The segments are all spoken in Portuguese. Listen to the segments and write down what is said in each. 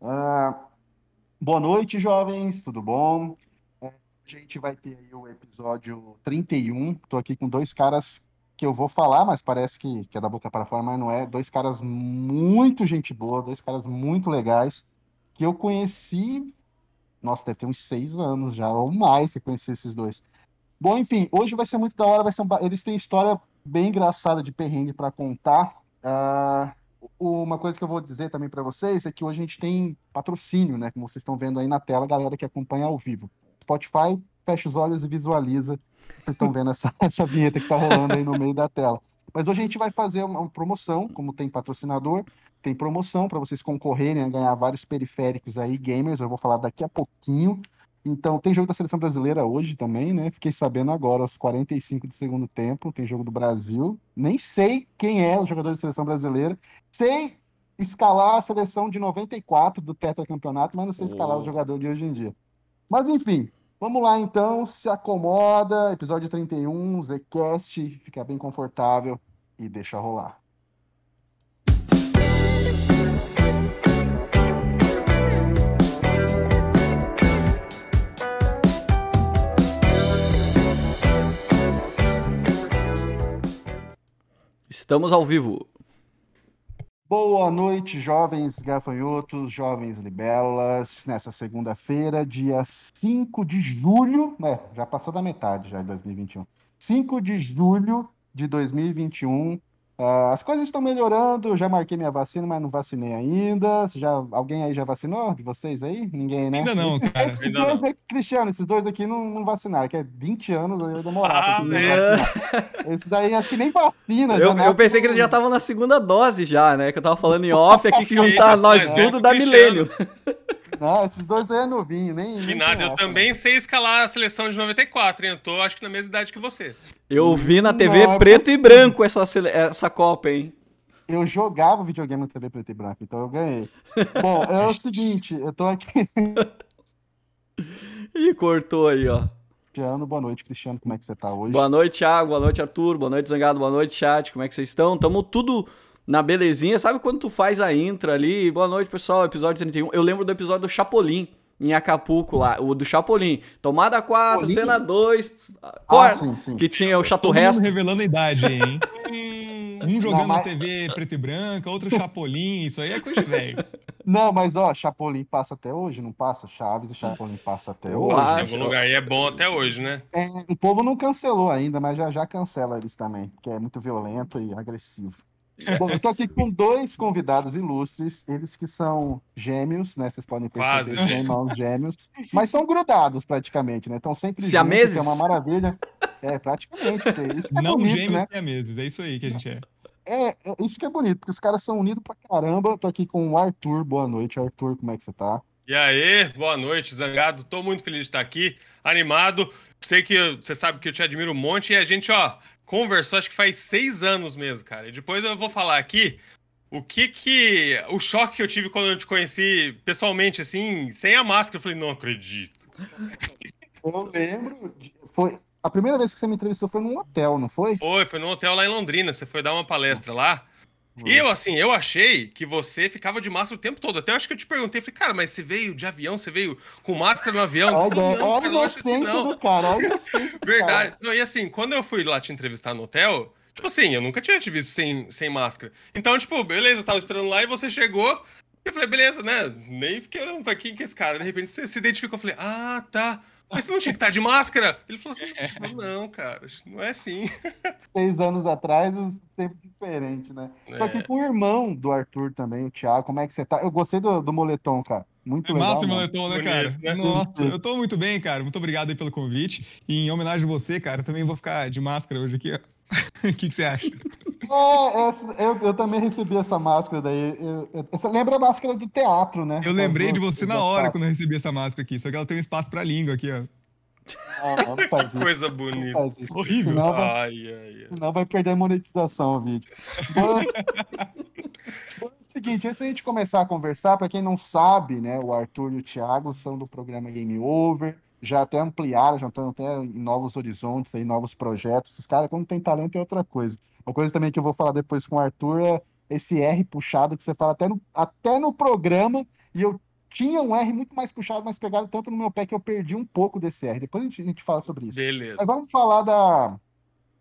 Ah, boa noite, jovens, tudo bom? É, a gente vai ter aí o episódio 31. Estou aqui com dois caras que eu vou falar, mas parece que, que é da boca para fora, mas não é. Dois caras muito gente boa, dois caras muito legais, que eu conheci. Nossa, deve ter uns seis anos já, ou mais, que conheci esses dois. Bom, enfim, hoje vai ser muito da hora, vai ser um eles têm história bem engraçada de perrengue para contar. Ah, uma coisa que eu vou dizer também para vocês é que hoje a gente tem patrocínio, né? Como vocês estão vendo aí na tela, galera que acompanha ao vivo. Spotify, fecha os olhos e visualiza. Vocês estão vendo essa, essa vinheta que está rolando aí no meio da tela. Mas hoje a gente vai fazer uma uma promoção, como tem patrocinador, tem promoção para vocês concorrerem a ganhar vários periféricos aí, gamers. Eu vou falar daqui a pouquinho. Então, tem jogo da seleção brasileira hoje também, né? Fiquei sabendo agora, aos 45 do segundo tempo, tem jogo do Brasil. Nem sei quem é o jogador da seleção brasileira. Sei escalar a seleção de 94 do tetracampeonato, mas não sei escalar o Oh. jogador de hoje em dia. Mas enfim, vamos lá então, se acomoda, episódio 31, Zcast, fica bem confortável e deixa rolar. Estamos ao vivo. Boa noite, jovens gafanhotos, jovens libélulas. Nessa segunda-feira, dia 5 de julho, é, já passou da metade já de 2021. 5 de julho de 2021. Ah, as coisas estão melhorando, eu já marquei minha vacina, mas não vacinei ainda. Já, alguém aí já vacinou de vocês aí? Ninguém, né? Ainda não, cara. Esses Ainda dois não. aqui, Cristiano, esses dois aqui não, não vacinaram, que é 20 anos, eu ia demorar pra Ah, né? Esse daí acho que nem vacina. já Eu, eu nasce pensei que eles já estavam na segunda dose já, né? Que eu tava falando em off aqui que juntar nós mas tudo é dá milênio. Não, esses dois aí é novinho, nem. Que nem nada, eu também sei escalar a seleção de 94, hein? Eu tô, acho que, na mesma idade que você. Eu vi na TV é preto e branco essa, essa Copa, hein? Eu jogava videogame na TV preto e branco, então eu ganhei. Bom, é o seguinte, eu tô aqui. Ih, cortou aí, ó. Cristiano, boa noite, Cristiano, como é que você tá hoje? Boa noite, Thiago. Boa noite, Arthur. Boa noite, Zangado. Boa noite, chat. Como é que vocês estão? Tamo tudo na belezinha. Sabe quando tu faz a intro ali? Boa noite, pessoal. Episódio 31. Eu lembro do episódio do Chapolin, em Acapulco lá. O do Chapolin. Tomada 4, Chapolin? cena 2. Ah. Que tinha o Chato Resto. revelando a idade aí, hein? Um jogando mas- na TV preta e branca, outro Chapolin, isso aí é coisa velho. Não, mas ó, Chapolin passa até hoje, não passa? Chaves e Chapolin passa até Eu hoje. acho. Em algum lugar. E é bom até hoje, né? É, o povo não cancelou ainda, mas já já cancela eles também, porque é muito violento e agressivo. Bom, eu tô aqui com dois convidados ilustres, eles que são gêmeos, né? Vocês podem perceber, Quase. são irmãos gêmeos, mas são grudados praticamente, né? Estão sempre juntos, Siameses? que é uma maravilha. É, praticamente, isso que é Não bonito, gêmeos né? a meses, é isso aí que a gente é. É, é isso que é bonito, porque os caras são unidos pra caramba. Eu tô aqui com o Arthur, boa noite, Arthur, como é que você tá? E aí, boa noite, Zangado. Tô muito feliz de estar aqui, animado. Sei que você sabe que eu te admiro um monte e a gente, ó, conversou acho que faz seis anos mesmo, cara. E depois eu vou falar aqui o que que. O choque que eu tive quando eu te conheci pessoalmente, assim, sem a máscara. Eu falei, não acredito. Eu lembro, foi a primeira vez que você me entrevistou foi num hotel, não foi? Foi, foi num hotel lá em Londrina. Você foi dar uma palestra lá. E eu, assim, eu achei que você ficava de máscara o tempo todo. Até acho que eu te perguntei, falei, cara, mas você veio de avião, você veio com máscara no avião? Olha, não, olha cara, a lógico que inocência não. do cara, olha a inocência do Verdade. Não, e assim, quando eu fui lá te entrevistar no hotel, tipo assim, eu nunca tinha te visto sem, sem máscara. Então, tipo, beleza, eu tava esperando lá e você chegou. E eu falei, beleza, né? Nem fiquei olhando pra quem que é esse cara. De repente você se identificou. Eu falei, ah, tá. Mas você não tinha que estar de máscara? Ele falou assim, não, cara, não é assim. Seis anos atrás, um tempo diferente, né? Tô aqui É. com o irmão do Arthur também, o Thiago. Como é que você tá? Eu gostei do, do moletom, cara. Muito É legal. massa o moletom, né, Bonito, cara? né? Nossa, eu tô muito bem, cara. Muito obrigado aí pelo convite. E em homenagem a você, cara, eu também vou ficar de máscara hoje aqui, ó. O que, que você acha? É, essa- eu, eu também recebi essa máscara daí. Eu- eu- essa lembra a máscara do teatro, né? Eu lembrei de duas- você as na hora faces. quando eu recebi essa máscara aqui, só que ela tem um espaço pra língua aqui, ó. Ah, isso, Coisa bonita. Horrível. Senão vai, Ai, ai, ai. senão vai perder a monetização o vídeo. Bom, bom, é o seguinte, antes da gente começar a conversar, para quem não sabe, né, o Arthur e o Thiago são do programa Game Over, já até ampliaram, já estão até em novos horizontes, aí, novos projetos. Os caras, quando tem talento, é outra coisa. Uma coisa também que eu vou falar depois com o Arthur é esse R puxado que você fala até no, até no programa, e eu tinha um R muito mais puxado, mas pegaram tanto no meu pé que eu perdi um pouco desse R. Depois a gente, a gente fala sobre isso. Beleza. Mas vamos falar da,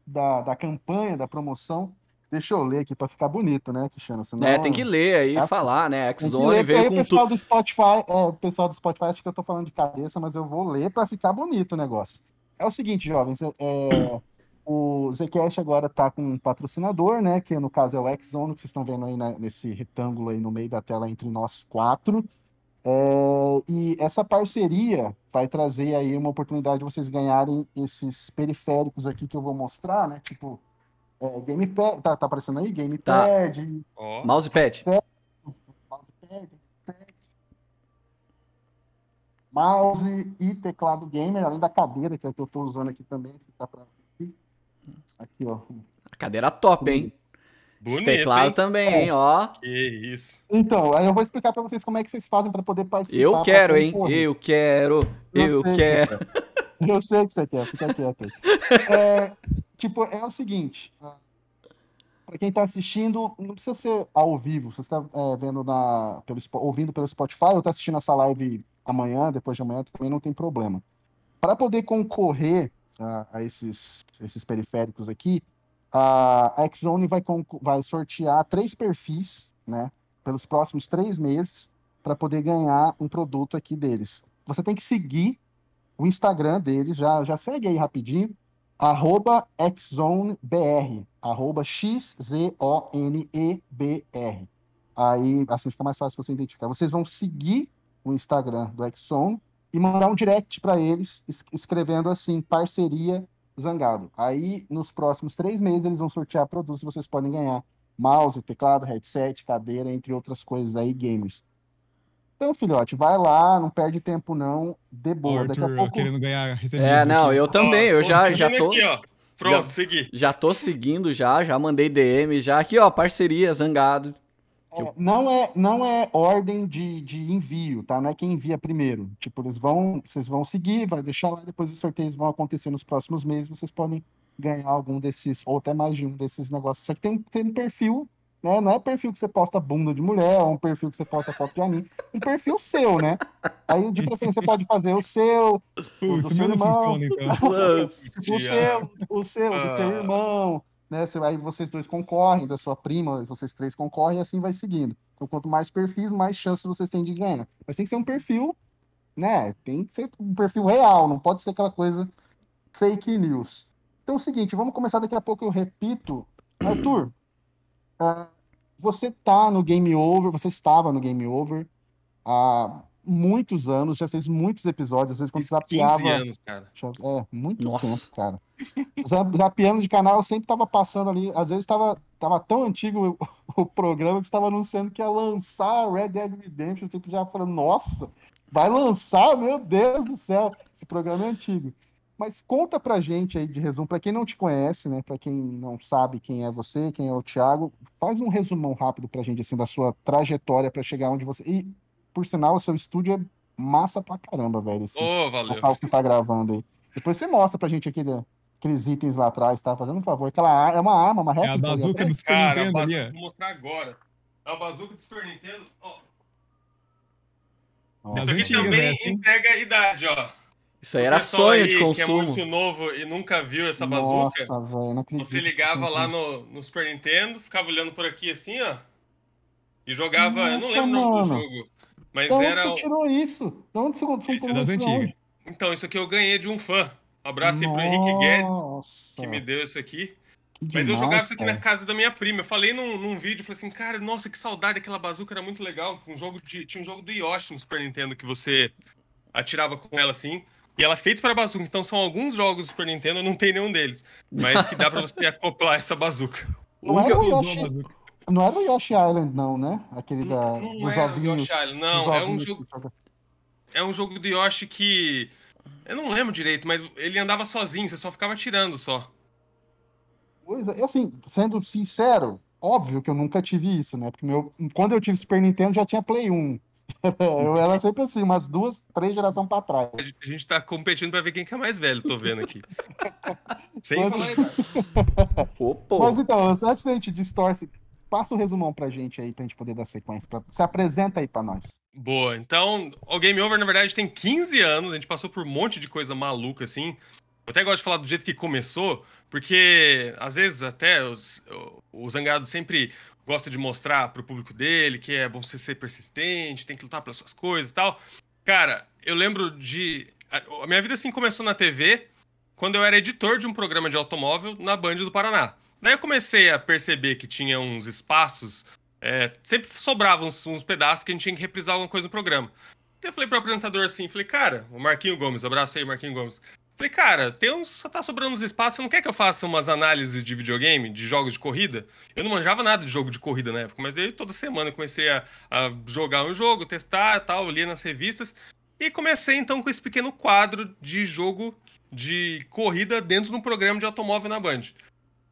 da, da campanha, da promoção. Deixa eu ler aqui para ficar bonito, né, Cristiano? Senão, É, tem que ler aí e É, falar, né? X-Zone ler, porque aí veio o com pessoal tudo. do Spotify, é, o pessoal do Spotify acha que eu tô falando de cabeça, mas eu vou ler para ficar bonito o negócio. É o seguinte, jovens, é, é, o Zcash agora tá com um patrocinador, né, que no caso é o X-Zone, que vocês estão vendo aí na- nesse retângulo aí no meio da tela entre nós quatro. É, e essa parceria vai trazer aí uma oportunidade de vocês ganharem esses periféricos aqui que eu vou mostrar, né, tipo é, Gamepad, tá, tá aparecendo aí? Gamepad, Ó. Mousepad. mousepad, headset, mouse e teclado gamer, além da cadeira que é a que eu estou usando aqui também, se tá pra aqui. Ó. A cadeira top, hein? Bonito, teclados hein? também, hein? Ó. Que isso. Então, aí eu vou explicar para vocês como é que vocês fazem para poder participar. Eu pra quero, hein? Eu quero. Eu que quero. quer. Eu sei que você quer, fica quieto aí. É, tipo, é o seguinte. Para quem está assistindo, não precisa ser ao vivo. Você está vendo na, pelo, ouvindo pelo Spotify ou está assistindo essa live amanhã, depois de amanhã, também não tem problema. Para poder concorrer a, a esses, esses periféricos aqui, a Xzone vai, vai sortear três perfis, né? Pelos próximos três meses, para poder ganhar um produto aqui deles. Você tem que seguir o Instagram deles, já, já segue aí rapidinho, arroba XZoneBR, arroba X-Z-O-N-E-B-R. Aí, assim fica mais fácil você identificar. Vocês vão seguir o Instagram do Xzone e mandar um direct para eles, es- escrevendo assim, parceria Zangado. Aí, nos próximos três meses, eles vão sortear produtos e vocês podem ganhar mouse, teclado, headset, cadeira, entre outras coisas aí, gamers. Então, filhote, vai lá, não perde tempo não, de boa. Daqui a Arthur pouco... querendo ganhar É, não, aqui. eu também. Ó, Eu já, já tô. Aqui, ó. Pronto, Já- segui. Já tô seguindo já, já mandei DM, já aqui, ó, parceria, zangado. É, não é, não é ordem de, de envio, tá? Não é quem envia primeiro. Tipo, eles vão, vocês vão seguir, vai deixar lá, depois os sorteios vão acontecer nos próximos meses, vocês podem ganhar algum desses, ou até mais de um desses negócios. Só que tem, tem um perfil, né? Não é perfil que você posta bunda de mulher, ou um perfil que você posta foto de anime. Um perfil seu, né? Aí, de preferência, você pode fazer o seu, o do seu não irmão. funciona, então. o seu, o seu, do seu Ah. irmão, né? Aí vocês dois concorrem, da sua prima, vocês três concorrem e assim vai seguindo. Então, quanto mais perfis, mais chances vocês têm de ganhar. Mas tem que ser um perfil, né? Tem que ser um perfil real, não pode ser aquela coisa fake news. Então é o seguinte, vamos começar daqui a pouco, eu repito. Arthur, ah, você tá no Game Over, você estava no Game Over há muitos anos, já fez muitos episódios, às vezes quando 15 zapeava. anos, cara. Já- É, muito Nossa. tempo, cara. Zap- Zapeando de canal, eu sempre tava passando ali. Às vezes tava, tava tão antigo o, o programa que estava anunciando que ia lançar Red Dead Redemption. Tipo, já falando, nossa, vai lançar? Meu Deus do céu, esse programa é antigo. Mas conta pra gente aí de resumo, pra quem não te conhece, né? Pra quem não sabe quem é você, quem é o Thiago, faz um resumão rápido pra gente, assim, da sua trajetória pra chegar onde você. E, por sinal, o seu estúdio é massa pra caramba, velho. esse- Ô, valeu. local que você tá gravando aí. Depois você mostra pra gente aquele, aqueles itens lá atrás, tá? Fazendo um favor. Aquela é uma arma, uma É a réplica. bazuca do Super Cara, Nintendo ali, vou mostrar agora. É a bazuca do Super Nintendo. Ó, Nossa, isso aqui também né? Tem- entrega a idade, ó. Isso aí era sonho aí de Que é consumo. muito novo e nunca viu essa bazuca. Nossa, velho, não acredito. Você ligava lá no, no Super Nintendo, ficava olhando por aqui assim, ó. E jogava. eu não Nossa, lembro o nome do mano. jogo. Mas onde era. você tirou isso? De onde você é das comprou isso? antigas. Então, isso aqui eu ganhei de um fã. Abraço aí pro Henrique Guedes, que me deu isso aqui. que Mas eu demais, jogava isso aqui cara. na casa da minha prima. Eu falei num, num vídeo, falei assim, cara, nossa, que saudade, aquela bazuca era muito legal. Um jogo de, tinha um jogo do Yoshi no Super Nintendo que você atirava com ela assim. E ela é feita para bazuca, então são alguns jogos do Super Nintendo, eu não tenho nenhum deles. Mas que dá pra você acoplar essa bazuca. Não era, o Yoshi. Não era o Yoshi Island, não, né? Aquele da, Não dos era o ovinhos. Yoshi Island, dos não, é um jogo É um jogo do Yoshi que. Eu não lembro direito, mas ele andava sozinho, você só ficava atirando só. Coisa, e assim, sendo sincero, óbvio que eu nunca tive isso, né? Porque meu, quando eu tive Super Nintendo já tinha Play 1. eu era sempre assim, umas duas, três gerações pra trás. A gente- tá competindo pra ver quem que é mais velho, tô vendo aqui. Sem Quando- falar! Mas então, antes da gente distorce, passa o resumão pra gente aí, pra gente poder dar sequência. Pra... Se apresenta aí pra nós. Boa, então o Game Over, na verdade, tem 15 anos, a gente passou por um monte de coisa maluca, assim. Eu até gosto de falar do jeito que começou, porque às vezes até os, o Zangado sempre gosta de mostrar pro público dele que é bom você ser persistente, tem que lutar pelas suas coisas e tal. Cara, eu lembro de. A minha vida assim começou na TV quando eu era editor de um programa de automóvel na Band do Paraná. Daí eu comecei a perceber que tinha uns espaços, é, sempre sobravam uns, uns, pedaços que a gente tinha que reprisar alguma coisa no programa. Então eu falei pro apresentador assim, falei, cara, o Marquinho Gomes, abraço aí, Marquinho Gomes. Falei, cara, tem uns, só tá sobrando uns espaços, você não quer que eu faça umas análises de videogame, de jogos de corrida? Eu não manjava nada de jogo de corrida na época, mas daí toda semana eu comecei a, a jogar um jogo, testar e tal, lia nas revistas. E comecei então com esse pequeno quadro de jogo de corrida dentro de um programa de automóvel na Band.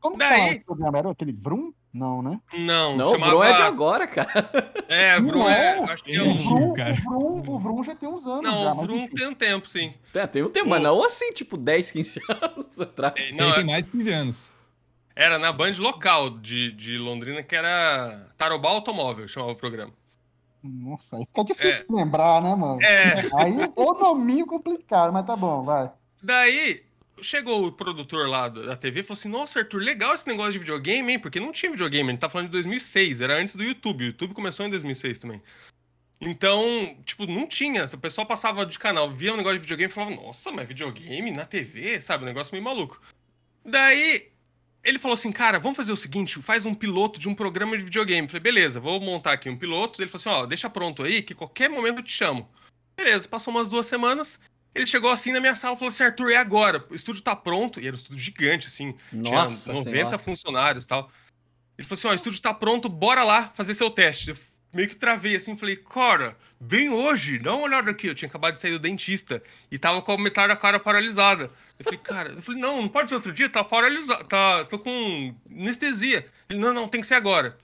Como Daí... que esse programa? Era aquele Vroom? Não, né? Não, não chamava... o Vroom é de agora, cara. É, o Vroom é... Acho que é um... o, Vroom, o, Vroom, o Vroom já tem uns anos Não, já, o Vroom tem um tempo, sim. É, tem um tempo, o... mas não assim, tipo 10, 15 anos atrás. É, não, tem mais de 15 anos. Era na Band local de, de Londrina, que era Tarobá Automóvel, chamava o programa. Nossa, aí fica difícil é. lembrar, né, mano? É. Aí o nominho complicado, mas tá bom, vai. Daí, chegou o produtor lá da TV e falou assim: Nossa, Arthur, legal esse negócio de videogame, hein? Porque não tinha videogame, a gente tá falando de 2006, era antes do YouTube. O YouTube começou em 2006 também. Então, tipo, não tinha. O pessoal passava de canal, via um negócio de videogame e falava: Nossa, mas videogame na TV, sabe? Um negócio meio maluco. Daí, ele falou assim: Cara, vamos fazer o seguinte: faz um piloto de um programa de videogame. Eu falei: Beleza, vou montar aqui um piloto. Ele falou assim: Ó, deixa pronto aí, que qualquer momento eu te chamo. Beleza, passou umas duas semanas. Ele chegou assim na minha sala e falou assim: Arthur, é agora. O estúdio tá pronto. E era um estúdio gigante, assim. Nossa tinha 90 senhora. funcionários e tal. Ele falou assim: ó, o estúdio tá pronto, bora lá fazer seu teste. Eu meio que travei assim, falei, cara, bem hoje, dá uma olhada aqui. Eu tinha acabado de sair do dentista e tava com a metade da cara paralisada. Eu falei, cara, eu falei, não, não pode ser outro dia, tá paralisado, tá, tô com anestesia. Ele, não, não, tem que ser agora.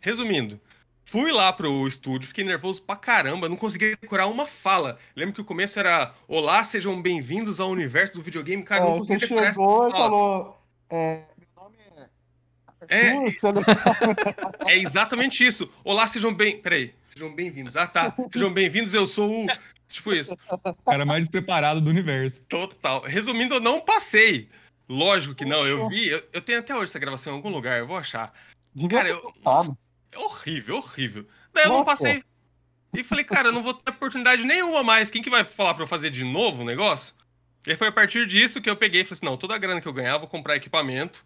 Resumindo, Fui lá pro estúdio, fiquei nervoso pra caramba, não conseguia decorar uma fala. Lembro que o começo era Olá, sejam bem-vindos ao universo do videogame. Cara, é, não conseguia decorar essa fala. e falou, é, meu nome é... É, é exatamente isso. Olá, sejam bem... Peraí, sejam bem-vindos. Ah, tá. Sejam bem-vindos, eu sou o... Tipo isso. O cara mais despreparado do universo. Total. Resumindo, eu não passei. Lógico que não, eu vi, eu, eu, tenho até hoje essa gravação em algum lugar, eu vou achar. Cara, eu, horrível, horrível. Daí eu não passei. E falei, cara, eu não vou ter oportunidade nenhuma mais. Quem que vai falar pra eu fazer de novo o negócio? E foi a partir disso que eu peguei e falei assim: não, toda a grana que eu ganhar, vou comprar equipamento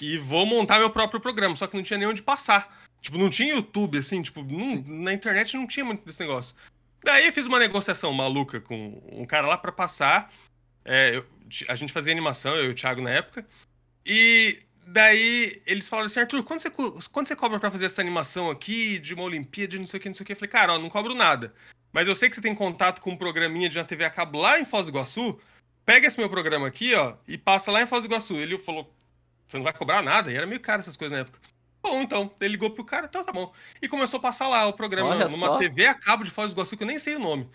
e vou montar meu próprio programa. Só que não tinha nem onde passar. Tipo, não tinha YouTube, assim, tipo, não, na internet não tinha muito desse negócio. Daí eu fiz uma negociação maluca com um cara lá para passar. É, eu, a gente fazia animação, eu e o Thiago na época. E Daí eles falaram assim, Arthur, quanto você, quanto você cobra para fazer essa animação aqui, de uma Olimpíada, de não sei o que, não sei o que? Eu falei, cara, ó, não cobro nada. Mas eu sei que você tem contato com um programinha de uma TV a cabo lá em Foz do Iguaçu. Pega esse meu programa aqui, ó, e passa lá em Foz do Iguaçu. Ele falou, você não vai cobrar nada? E era meio caro essas coisas na época. Bom, então, ele ligou pro cara, então tá bom. E começou a passar lá o programa Olha numa só. TV a cabo de Foz do Iguaçu, que eu nem sei o nome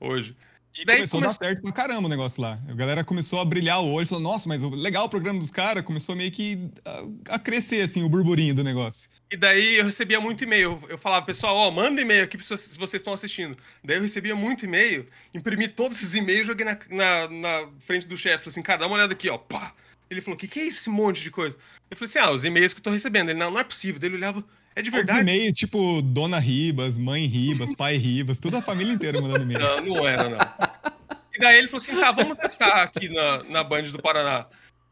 hoje. E daí começou come... a dar certo pra caramba o negócio lá. A galera começou a brilhar o olho, falou, nossa, mas legal o programa dos caras, começou meio que a, a, crescer, assim, o burburinho do negócio. E daí eu recebia muito e-mail. Eu falava, pessoal, ó, manda e-mail aqui se vocês estão assistindo. Daí eu recebia muito e-mail, imprimi todos esses e-mails, joguei na, na, na frente do chefe, falei assim, cara, dá uma olhada aqui, ó, pá. Ele falou, o que, que é esse monte de coisa? Eu falei assim, ah, os e-mails que eu tô recebendo. Ele, não, não é possível. Daí ele olhava, é de verdade. e-mail, tipo, Dona Ribas, Mãe Ribas, Pai Ribas, toda a família inteira mandando e-mail. Não, não era, não. E daí ele falou assim: tá, vamos testar aqui na, na Band do Paraná.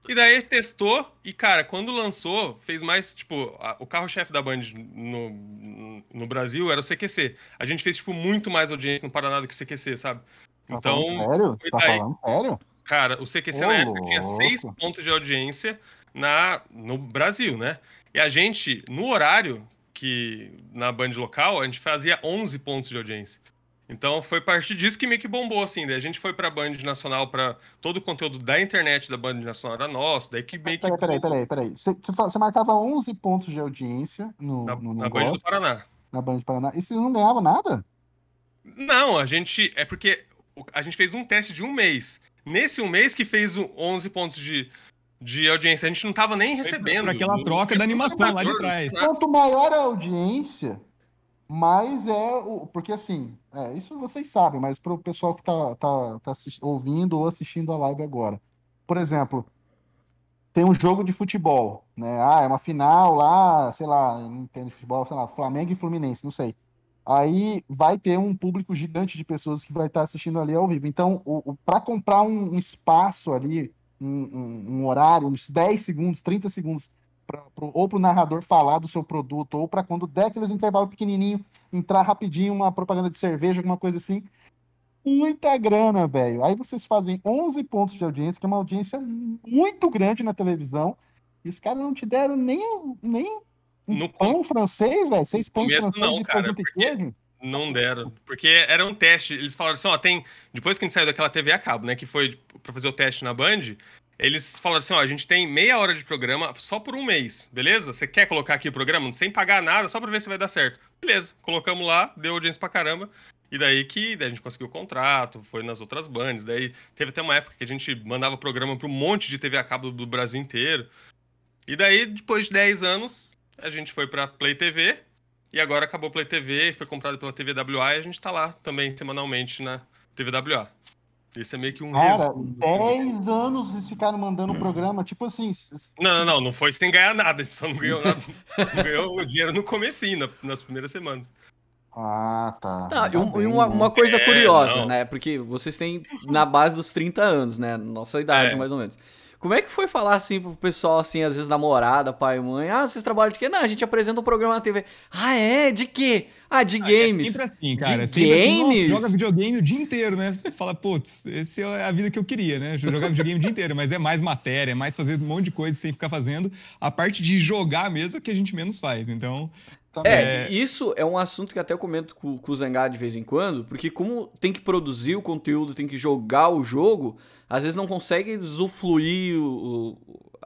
E daí ele testou, e cara, quando lançou, fez mais, tipo, a, o carro-chefe da Band no, no Brasil era o CQC. A gente fez, tipo, muito mais audiência no Paraná do que o CQC, sabe? Tá então. Sério? Tá falando sério? Cara, o CQC Ô, na época tinha seis pontos de audiência na, no Brasil, né? E a gente, no horário que na Band local, a gente fazia 11 pontos de audiência. Então foi a partir disso que meio que bombou, assim. Daí a gente foi pra Band Nacional para todo o conteúdo da internet da Band Nacional era nosso. Daí que meio que. Peraí, peraí, peraí, peraí. Você, você marcava 11 pontos de audiência no, na, no na Band do Paraná. Na Band do Paraná. E vocês não ganhavam nada? Não, a gente. É porque a gente fez um teste de um mês. Nesse um mês que fez 11 pontos de, de audiência. A gente não tava nem recebendo. Por aquela troca da animação lá de trás. Quanto maior a audiência, mais é o. Porque assim, é, isso vocês sabem, mas para o pessoal que tá, tá, tá ouvindo ou assistindo a live agora. Por exemplo, tem um jogo de futebol, né? Ah, é uma final lá, sei lá, não entendo de futebol, sei lá, Flamengo e Fluminense, não sei. Aí vai ter um público gigante de pessoas que vai estar assistindo ali ao vivo. Então, o, o para comprar um, um, espaço ali, um, um, um, horário, uns 10 segundos, 30 segundos, pra, pro, ou para o narrador falar do seu produto, ou para quando der aqueles intervalos pequenininho, entrar rapidinho uma propaganda de cerveja, alguma coisa assim, muita grana, velho. Aí vocês fazem 11 pontos de audiência, que é uma audiência muito grande na televisão, e os caras não te deram nem, nem um no pão com... francês, velho? Seis pães franceses não, cara, porque... Não deram, porque era um teste. Eles falaram assim, ó, tem... Depois que a gente saiu daquela TV a cabo, né, que foi pra fazer o teste na Band, eles falaram assim, ó, a gente tem meia hora de programa só por um mês, beleza? Você quer colocar aqui o programa sem pagar nada, só pra ver se vai dar certo. Beleza, colocamos lá, deu audiência pra caramba. E daí que daí a gente conseguiu o contrato, foi nas outras bandas. Daí teve até uma época que a gente mandava programa para um monte de TV a cabo do Brasil inteiro. E daí, depois de 10 anos, a gente foi para Play TV. E agora acabou Play TV, foi comprado pela TVWA e a gente tá lá também semanalmente na TVWA. Esse é meio que um Cara, 10 anos eles ficaram mandando o programa, tipo assim. Não, não, não, não foi sem ganhar nada, a gente só não ganhou nada. não ganhou o dinheiro no comecinho, nas primeiras semanas. Ah, tá. tá e uma, uma, coisa é, curiosa, não. né? Porque vocês têm na base dos 30 anos, né? Nossa idade, é. mais ou menos. Como é que foi falar assim pro pessoal, assim, às vezes namorada, pai e mãe? Ah, vocês trabalham de quê? Não, a gente apresenta um programa na TV. Ah, é? De quê? Ah, de ah, é games. É sempre assim, cara. De é games? Assim, joga videogame o dia inteiro, né? Você fala, putz, essa é a vida que eu queria, né? Jogar videogame o dia inteiro, mas é mais matéria, é mais fazer um monte de coisa sem ficar fazendo. A parte de jogar mesmo é que a gente menos faz, então... É, é, isso é um assunto que até eu comento com, com o Zangá de vez em quando, porque como tem que produzir o conteúdo, tem que jogar o jogo, às vezes não consegue usufruir, o,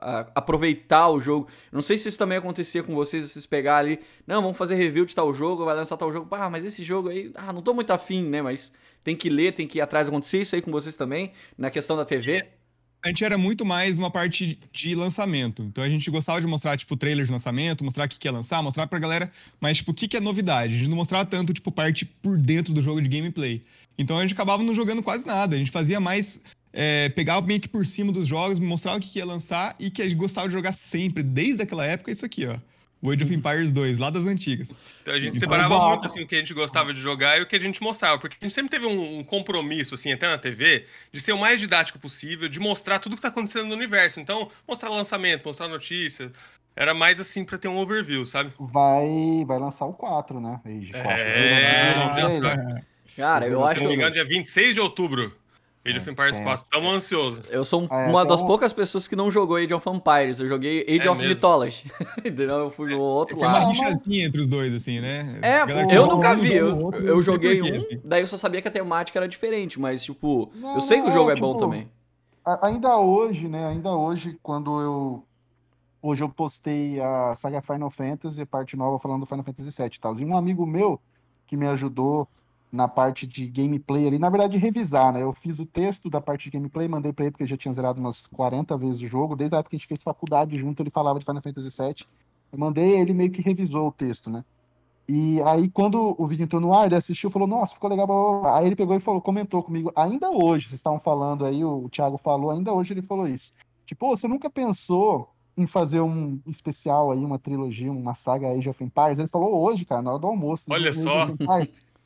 a, aproveitar o jogo. Não sei se isso também acontecia com vocês, vocês pegar ali, não, vamos fazer review de tal jogo, vai lançar tal jogo, ah, mas esse jogo aí, ah, não tô muito afim, né, mas tem que ler, tem que ir atrás, acontecer isso aí com vocês também, na questão da TV? A gente era muito mais uma parte de lançamento. Então a gente gostava de mostrar, tipo, trailers de lançamento, mostrar o que ia lançar, mostrar pra galera, mas, tipo, o que, que é novidade. A gente não mostrava tanto, tipo, parte por dentro do jogo de gameplay. Então a gente acabava não jogando quase nada. A gente fazia mais. É, pegava meio que por cima dos jogos, mostrava o que ia lançar e que a gente gostava de jogar sempre, desde aquela época, isso aqui, ó. O Age of Empires 2, lá das antigas. Então a gente e separava muito assim, o que a gente gostava de jogar e o que a gente mostrava, porque a gente sempre teve um, compromisso, assim, até na TV, de ser o mais didático possível, de mostrar tudo que tá acontecendo no universo. Então, mostrar lançamento, mostrar notícia. Era mais assim para ter um overview, sabe? Vai, vai lançar o 4, né? Age 4. É, já tá. Cara, eu acho. Se não me engano, dia 26 de outubro. Age of Empires 4, tão ansioso. Eu sou é, uma das poucas pessoas que não jogou Age of Empires. Eu joguei Age é of mesmo? Mythology. Entendeu? Eu fui no outro Tem lado. Tem uma rixadinha entre os dois, assim, né? É, eu nunca vi. Eu, eu joguei um, daí eu só sabia que a temática era diferente, mas, tipo, não, eu sei que o jogo é, é tipo, bom também. Ainda hoje, né? Ainda hoje, quando eu. Hoje eu postei a saga Final Fantasy, parte nova falando do Final Fantasy VII e tal. E um amigo meu que me ajudou na parte de gameplay ali, na verdade, revisar, né? Eu fiz o texto da parte de gameplay, mandei para ele porque eu já tinha zerado umas 40 vezes o jogo, desde a época que a gente fez faculdade junto, ele falava de Final Fantasy VII. Eu mandei, ele meio que revisou o texto, né? E aí, quando o vídeo entrou no ar, ele assistiu falou, nossa, ficou legal. Blá, blá, blá. Aí ele pegou e falou, comentou comigo, ainda hoje, vocês estavam falando aí, o Thiago falou, ainda hoje ele falou isso. Tipo, você nunca pensou em fazer um especial aí, uma trilogia, uma saga Age of Empires? Ele falou hoje, cara, na hora do almoço. Olha só!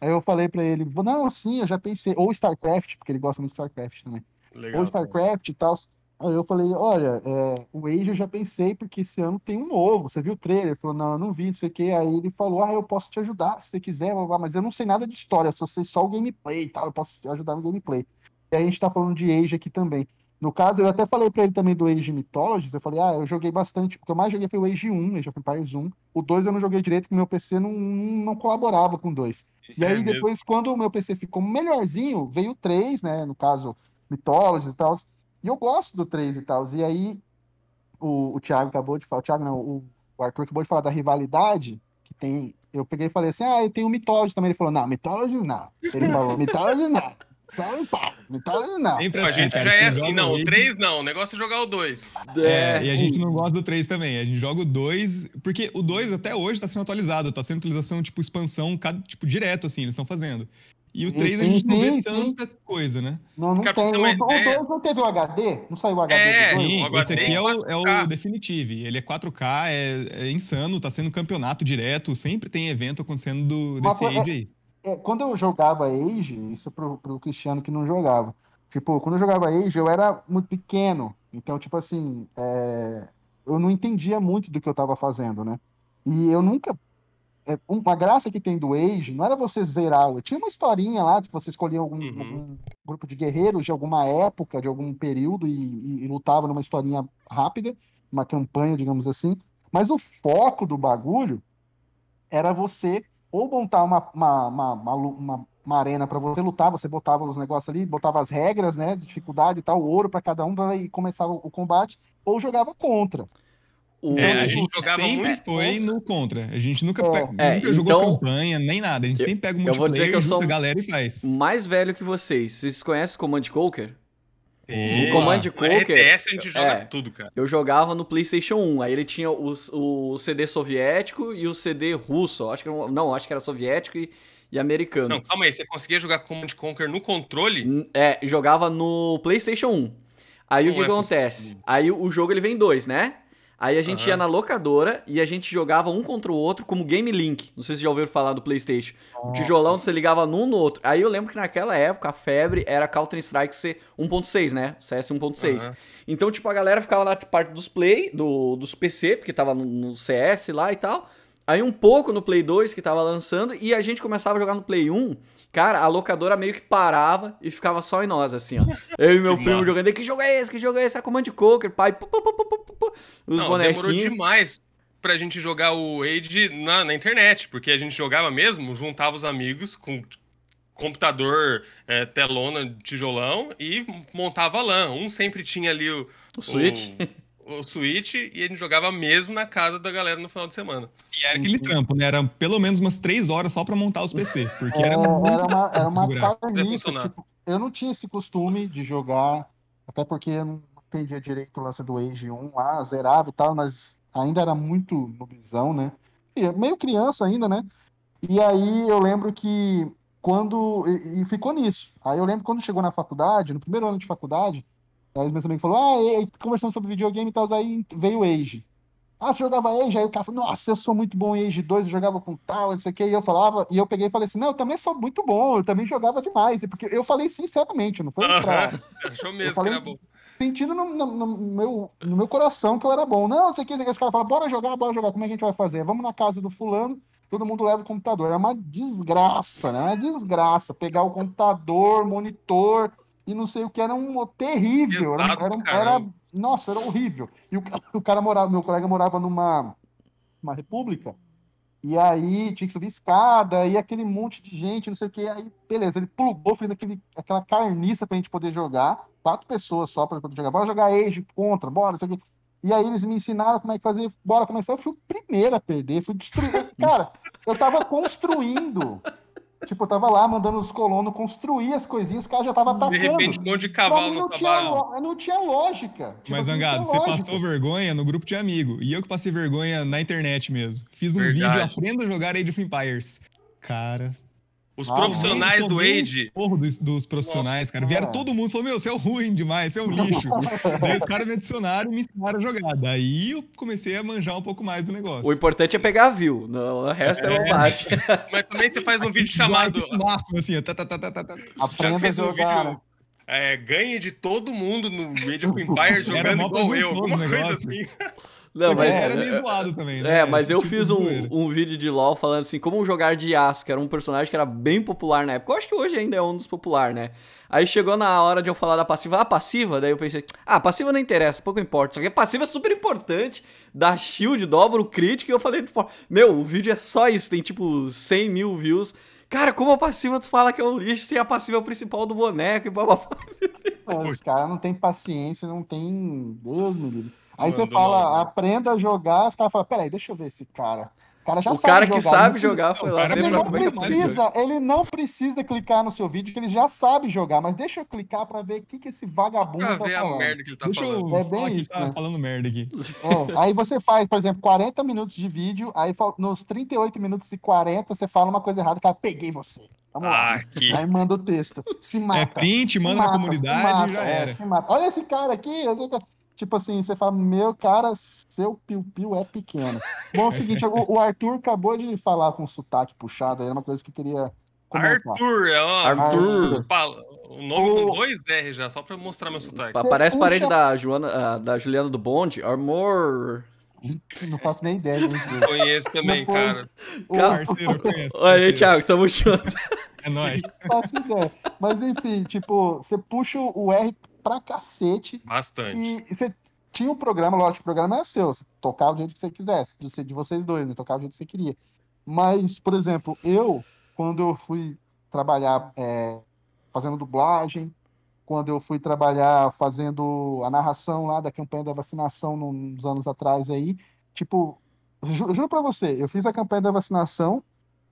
Aí eu falei para ele, não, sim, eu já pensei, ou StarCraft, porque ele gosta muito de StarCraft também. Legal, ou StarCraft e tal. Aí eu falei, olha, é, o Age eu já pensei, porque esse ano tem um novo. Você viu o trailer? Ele falou, não, eu não vi, não sei o que. Aí ele falou, ah, eu posso te ajudar se você quiser, mas eu não sei nada de história, só sei só o gameplay e tal, eu posso te ajudar no gameplay. E aí a gente tá falando de Age aqui também. No caso, eu até falei para ele também do Age Mythologies, eu falei, ah, eu joguei bastante, o que eu mais joguei foi o Age 1, Age of Empires 1. O 2 eu não joguei direito, porque meu PC não, não colaborava com o 2. E é aí mesmo. depois, quando o meu PC ficou melhorzinho, veio o 3, né, no caso, Mythologies e tal. E eu gosto do 3 e tal. E aí, o, o Thiago acabou de falar, o Thiago não, o, o Arthur acabou de falar da rivalidade que tem. Eu peguei e falei assim, ah, eu tenho o Mythologies também. Ele falou, não, Mythologies não. Ele falou, Mythologies não. Sai, pá. Não tá não. Sempre A gente cara, já é assim, não. O Age- 3 não. O negócio é jogar o 2. É, e a gente não gosta do 3 também. A gente joga o 2, porque o 2 até hoje tá sendo atualizado, tá sendo atualização, tipo, expansão, cada, tipo, direto, assim, eles estão fazendo. E o Sim, 3 a sim, gente não vê sim, sim. tanta coisa, né? Não, não Cara, tem. O, o ideia- dois não teve o HD? Não saiu o HD É? Sim, agora esse aqui tem é o, é 4K. o Definitive. Ele é 4K, é, é insano, tá sendo campeonato direto, sempre tem evento acontecendo do, desse coisa- Age aí. É, quando eu jogava Age, isso pro, pro Cristiano que não jogava. Tipo, quando eu jogava Age, eu era muito pequeno. Então, tipo assim, é, eu não entendia muito do que eu tava fazendo, né? E eu nunca. é, uma graça que tem do Age não era você zerar. Tinha uma historinha lá, tipo, você escolhia algum, Uhum. algum grupo de guerreiros de alguma época, de algum período, e, e- e lutava numa historinha rápida, uma campanha, digamos assim. Mas o foco do bagulho era você ou montar uma, uma, uma, uma, uma- uma arena para você lutar, você botava os negócios ali, botava as regras, né, de dificuldade e tal, ouro para cada um, pra- e começava o combate, ou jogava contra. O- É, a gente jogava sempre muito foi no contra. A gente nunca, É. pe- É, nunca jogou então- campanha, nem nada. A gente Eu- sempre pega o eu vou dizer multiplayer, que eu sou- a galera e faz. mais velho que vocês. Vocês conhecem o Command Conquer? Sim. O Command No Conquer. RTS a gente joga é. tudo, cara. Eu jogava no PlayStation 1. Aí ele tinha o, o CD soviético e o CD russo. Acho que era não, acho que era soviético e, e americano. Não, calma aí. Você conseguia jogar Command Conquer no controle? É, jogava no PlayStation 1. Aí o Não que é acontece? possível. Aí o o jogo ele vem em dois, né? Aí a gente Aham. ia na locadora e a gente jogava um contra o outro como Game Link. Não sei se já ouviram falar do PlayStation. O tijolão você ligava num no outro. Aí eu lembro que naquela época a febre era Counter-Strike C 1.6, né? CS 1.6. Aham. Então, tipo, a galera ficava na parte dos Play, do, dos PC, porque tava no, no CS lá e tal. Aí um pouco no Play 2 que tava lançando e a gente começava a jogar no Play 1. Cara, a locadora meio que parava e ficava só em nós, assim, ó. Eu e meu Que primo massa. jogando. "E Que jogo é esse? Que jogo é esse? É Command Conquer, pai. Pu, pu, pu. Os Não, demorou demais pra gente jogar o Age na, na internet, porque a gente jogava mesmo, juntava os amigos com computador, é, telona, tijolão e montava LAN. Um sempre tinha ali o, O Switch. O, Switch e a gente jogava mesmo na casa da galera no final de semana. E era aquele trampo, né? Era pelo menos umas três horas só pra montar os PC. Porque É, era muito era uma, era uma. Tipo, eu não tinha esse costume de jogar, até porque eu não entendia direito o lance do Age 1 lá, zerava e tal, mas ainda era muito nubizão, né? E meio criança ainda, né? E aí eu lembro que quando. E, e ficou nisso. Aí eu lembro quando chegou na faculdade, no primeiro ano de faculdade, aí meus amigos falaram, ah, e, conversando sobre videogame e tal, aí veio o Age. Ah, você jogava Age? Aí o cara falou, nossa, eu sou muito bom em Age 2, eu jogava com tal, não sei o que, e eu falava, e eu peguei e falei assim, não, eu também sou muito bom, eu também jogava demais, porque eu falei sinceramente, não foi pra, Achou mesmo que falei era bom. sentindo no, no- no meu, no meu coração que eu era bom. Não, não sei o que, esse cara fala, bora jogar, bora jogar, como é que a gente vai fazer? Vamos na casa do fulano, todo mundo leva o computador. É uma desgraça, né? É uma desgraça. Pegar o computador, monitor e não sei o que, era um terrível. Era, era, era- nossa, era horrível. E o, o cara morava, meu colega morava numa uma república, e aí tinha que subir escada, e aquele monte de gente, não sei o que. Aí, beleza, ele plugou, fez aquele, aquela carniça pra gente poder jogar. Quatro pessoas só pra poder jogar. Bora jogar Age contra, bora, não sei o que. E aí eles me ensinaram como é que fazer. Bora começar. Eu fui o primeiro a perder, fui destruir. Cara, eu tava construindo. Tipo, eu tava lá mandando os colonos construir as coisinhas, os caras já estavam De atacando. repente, um monte de cavalo não tinha, lo- não tinha lógica. Tipo Mas, assim, tinha você lógica. passou vergonha no grupo de amigo. E eu que passei vergonha na internet mesmo. Fiz um vídeo, Verdade. aprenda a jogar Age of Empires. Cara. Os Ah, profissionais do Age. Porro dos, dos profissionais, Nossa, cara. Vieram cara. todo mundo e falou: Meu, você é ruim demais, você é um lixo. Daí os caras me adicionaram e me ensinaram a jogar. Daí eu comecei a manjar um pouco mais do negócio. O importante é pegar view. Não, o resto é, bobagem. Mas também você faz um vídeo chamado. Máximo, assim, tá, tá, tá, tá, tá, tá. Já Aprenda a fez um vídeo. É, ganhe de todo mundo no Age of Empires jogando igual eu. Alguma coisa assim. Não, mas. era meio é, zoado também, né? É, mas eu Tipo fiz um, um vídeo de LoL falando assim, como jogar de Yasuo, que era um personagem que era bem popular na época. Eu acho que hoje ainda é um dos populares, né? Aí chegou na hora de eu falar da passiva. Ah, passiva? Daí eu pensei, ah, passiva não interessa, pouco importa. Só que a passiva é super importante. Dá shield, dobra o crítico. E eu falei, tipo, meu, o vídeo é só isso. Tem tipo 100 mil views. Cara, como a passiva tu fala que é um lixo se a passiva é principal do boneco e bababá. Os caras não têm paciência, não tem. Deus me livre. Aí você fala, mal, né? aprenda a jogar, os caras falam, peraí, deixa eu ver esse cara. cara já O sabe cara que jogar, sabe não jogar foi o lá cara ver Ele não é que precisa, ele não precisa clicar no seu vídeo, que ele já sabe jogar, mas deixa eu clicar pra ver o que, que esse vagabundo Pra tá ver a falando. merda que ele tá Deixa falando. eu É bem que isso, tá né? falando merda aqui. É, aí você faz, por exemplo, 40 minutos de vídeo, aí nos 38 minutos e 40 você fala uma coisa errada, cara, peguei você. Vamos lá. Ah, que. Aí manda o texto. Se mata. É print, manda na comunidade mata, e já é, era. Olha esse cara aqui. Tipo assim, você fala, meu cara, seu piu-piu é pequeno. Bom, é o seguinte, o, Arthur acabou de falar com sotaque puxado, aí era uma coisa que eu queria comentar. Arthur, é uma, Arthur. O nome com dois R já, só pra mostrar meu sotaque. Pa- Parece puxa- parente da, Joana, ah, da Juliana do Bonde. Amor. Não faço nem ideia. Gente. Conheço também, Depois- cara. O- Parceiro, eu conheço. Oi, aí. Thiago, tamo junto. É nóis. Não faço ideia. Mas enfim, tipo, você puxa o R pra cacete Bastante. e você tinha um programa, lógico, o programa é seu, você tocava do jeito que você quisesse, de, de vocês dois, né? Tocava do jeito que você queria. Mas, por exemplo, eu, quando eu fui trabalhar é, fazendo dublagem, quando eu fui trabalhar fazendo a narração lá da campanha da vacinação uns anos atrás aí, tipo, ju- juro pra você, eu fiz a campanha da vacinação,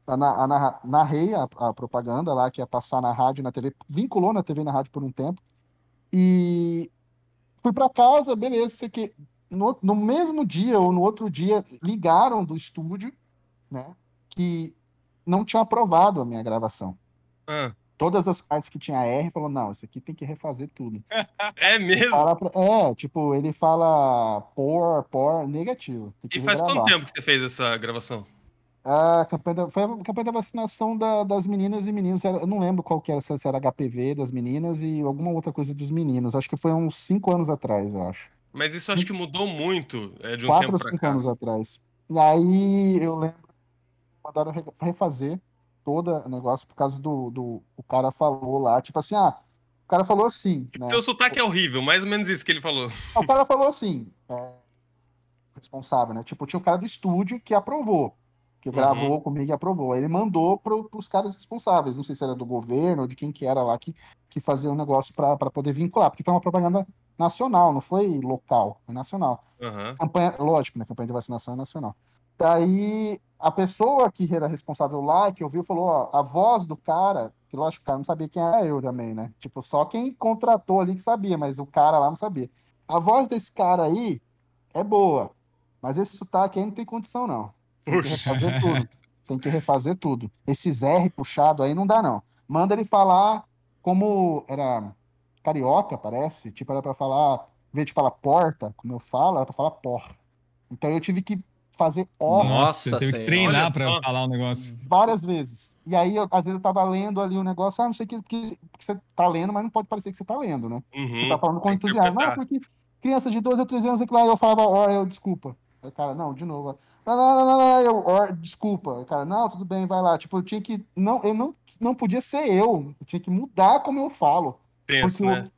a, a narrei a, a propaganda lá, que ia passar na rádio na TV, vinculou na TV e na rádio por um tempo, e fui pra casa, beleza, sei que no, no mesmo dia ou no outro dia ligaram do estúdio, né, que não tinham aprovado a minha gravação. Ah, Todas as partes que tinha R, falou, não, isso aqui tem que refazer tudo. é mesmo? Pra- É, tipo, ele fala por, por, negativo. E faz quanto regravar. tempo que você fez essa gravação? A campanha da, foi a campanha da vacinação da- das meninas e meninos. eu não lembro qual que era, se era HPV das meninas e alguma outra coisa dos meninos. Acho que foi uns cinco anos atrás, eu acho. Mas isso acho que mudou muito é, de um Quatro tempo ou pra cinco cá. anos atrás. E aí eu lembro que mandaram re- refazer todo o negócio por causa do, do. O cara falou lá, tipo assim, ah, o cara falou assim, né? Seu sotaque é horrível, mais ou menos isso que ele falou. O cara falou assim, é, responsável, né? Tipo, tinha o cara do estúdio que aprovou, que Uhum. gravou comigo e aprovou. Aí ele mandou para os caras responsáveis, não sei se era do governo ou de quem que era lá que, que fazia o negócio para poder vincular, porque foi uma propaganda nacional, não foi local, foi nacional. Aham. Campanha, lógico, né? Campanha de vacinação é nacional. Daí a pessoa que era responsável lá, que ouviu, falou, ó, a voz do cara, que lógico, o cara não sabia quem era eu também, né? Tipo, só quem contratou ali que sabia, mas o cara lá não sabia. A voz desse cara aí é boa, mas esse sotaque aí não tem condição, não. Tem que refazer tudo. Tem que refazer tudo. Esses R puxado aí não dá, não. Manda ele falar como era carioca, parece. Tipo, era pra falar, em vez de falar porta, como eu falo, era pra falar por. Então eu tive que fazer ó Nossa Nossa, teve que treinar Olha pra falar um negócio. várias vezes. E aí, eu- às vezes, eu tava lendo ali um negócio, ah, não sei o que, que, que você tá lendo, mas não pode parecer que você tá lendo, né? Você Uhum. tá falando com entusiasmo. Ah, porque criança de 12 a 13 anos, é claro, eu falava, ó, eu, desculpa. Aí, o cara, não, de novo. Não, não, não, não, eu, ó, desculpa. Cara, não, tudo bem, vai lá. Tipo, eu tinha que, não, eu não, não podia ser eu. Eu tinha que mudar como eu falo. Tenso, Porque, né?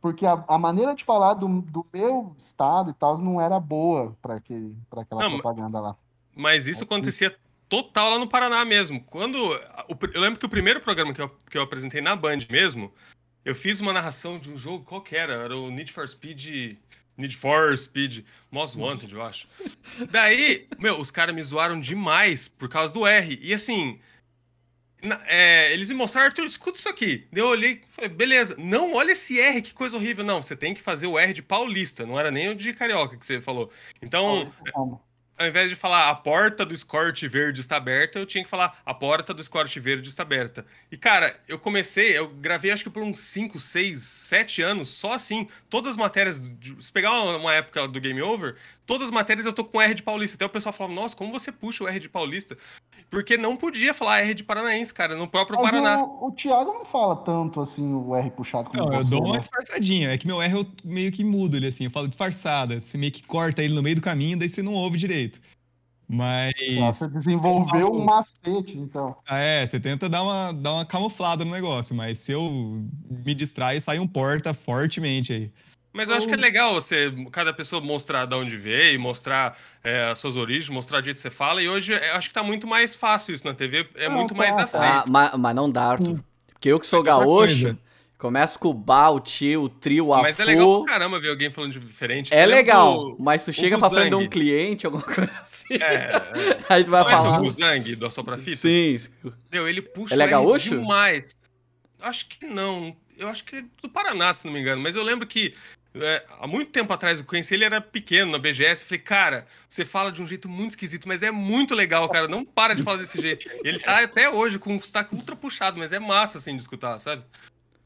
porque a, a maneira de falar do, do meu estado e tal não era boa para aquele, pra aquela Não, propaganda lá. Mas isso acontecia total lá no Paraná mesmo. Quando. eu lembro que o primeiro programa que eu, que eu apresentei na Band mesmo, eu fiz uma narração de um jogo, qual que era? Era o Need for Speed. Need for Speed, Most Wanted, eu acho. Daí, meu, os caras me zoaram demais por causa do R. E assim. na- é, eles me mostraram, Arthur, escuta isso aqui. Eu olhei falei, beleza, não olha esse R, que coisa horrível. Não, você tem que fazer o R de paulista, não era nem o de carioca que você falou. Então? Ao invés de falar a porta do escorte verde está aberta, eu tinha que falar a porta do escorte verde está aberta. E, cara, eu comecei, eu gravei acho que por uns 5, 6, 7 anos, só assim. Todas as matérias, se pegar uma, época do Game Over, todas as matérias eu tô com R de paulista. Até o pessoal falava, nossa, como você puxa o R de paulista? Porque não podia falar R de paranaense, cara, no próprio Mas Paraná. o, o Thiago não fala tanto assim o R puxado como Não, eu você, dou uma né? disfarçadinha. É que meu R eu meio que mudo ele assim. Eu falo disfarçada. Você meio que corta ele no meio do caminho, daí você não ouve direito. Mas. Ah, Você desenvolveu um macete, então. Ah, é, você tenta dar uma, dar uma camuflada no negócio, mas se eu me distrair, sai um porta fortemente aí. Mas eu acho que é legal você, cada pessoa mostrar de onde veio, mostrar é, as suas origens, mostrar o jeito que você fala. E hoje eu acho que tá muito mais fácil isso na TV, é Não, muito tá, mais tá. aceito. Ah, mas, mas não dá, Arthur. Sim. Porque eu que sou Mas outra gaúcho. Começa com o Ba, o Tio, o Trio, a Mas é legal pra caramba ver alguém falando de diferente. É legal, mas tu chega pra frente de um cliente, alguma coisa assim. É, é. Aí tu vai Conhece falar. o Guzang do Assopra Fitas? Sim. Meu, ele puxa Ele é gaúcho? demais. Acho que não. Eu acho que ele é do Paraná, se não me engano. Mas eu lembro que é, há muito tempo atrás eu conheci ele, era pequeno na BGS. Eu falei, cara, você fala de um jeito muito esquisito, mas é muito legal, cara. Não para de falar desse jeito. Ele tá até hoje com um sotaque ultra puxado, mas é massa assim de escutar, sabe?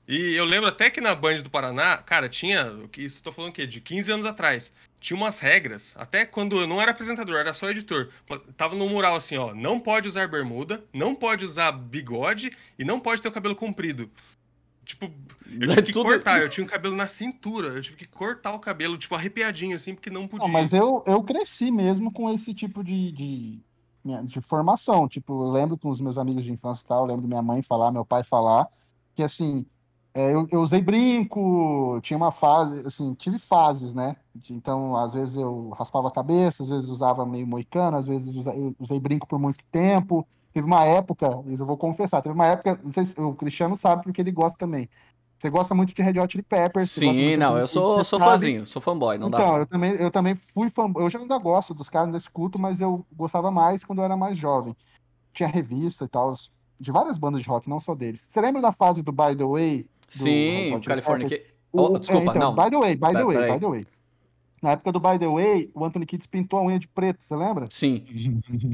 E eu lembro até que na Band do Paraná, cara, tinha. Isso tô falando o quê? De 15 anos atrás. Tinha umas regras, até quando eu não era apresentador, era só editor. Tava no mural assim, ó, não pode usar bermuda, não pode usar bigode e não pode ter o cabelo comprido. Tipo, eu tive que Tudo- cortar, eu tinha o cabelo na cintura, eu tive que cortar o cabelo, tipo, arrepiadinho, assim, porque não podia. Não, mas eu, eu cresci mesmo com esse tipo de, de, de formação. Tipo, eu lembro com os meus amigos de infância e tal, eu lembro minha mãe falar, meu pai falar, que assim, é, eu, eu usei brinco, tinha uma fase, assim, tive fases, né? Então, às vezes eu raspava a cabeça, às vezes usava meio moicano, às vezes usa- eu usei brinco por muito tempo. Teve uma época, isso eu vou confessar, teve uma época, não sei se o Cristiano sabe porque ele gosta também. Você gosta muito de Red Hot Chili Peppers. Sim, não, eu sou, sou sabe- fãzinho, sou fanboy, não dá. então, eu também, eu também fui fã, eu já ainda gosto dos caras, ainda escuto, mas eu gostava mais quando eu era mais jovem. Tinha revista e tal, de várias bandas de rock, não só deles. Você lembra da fase do By the Way? Do Sim, Hot o Chili California. Que... O- Oh, é, desculpa, então, não. By the Way, By the Way. By the Way. Na época do By the Way, o Anthony Kids pintou a unha de preto, você lembra? Sim.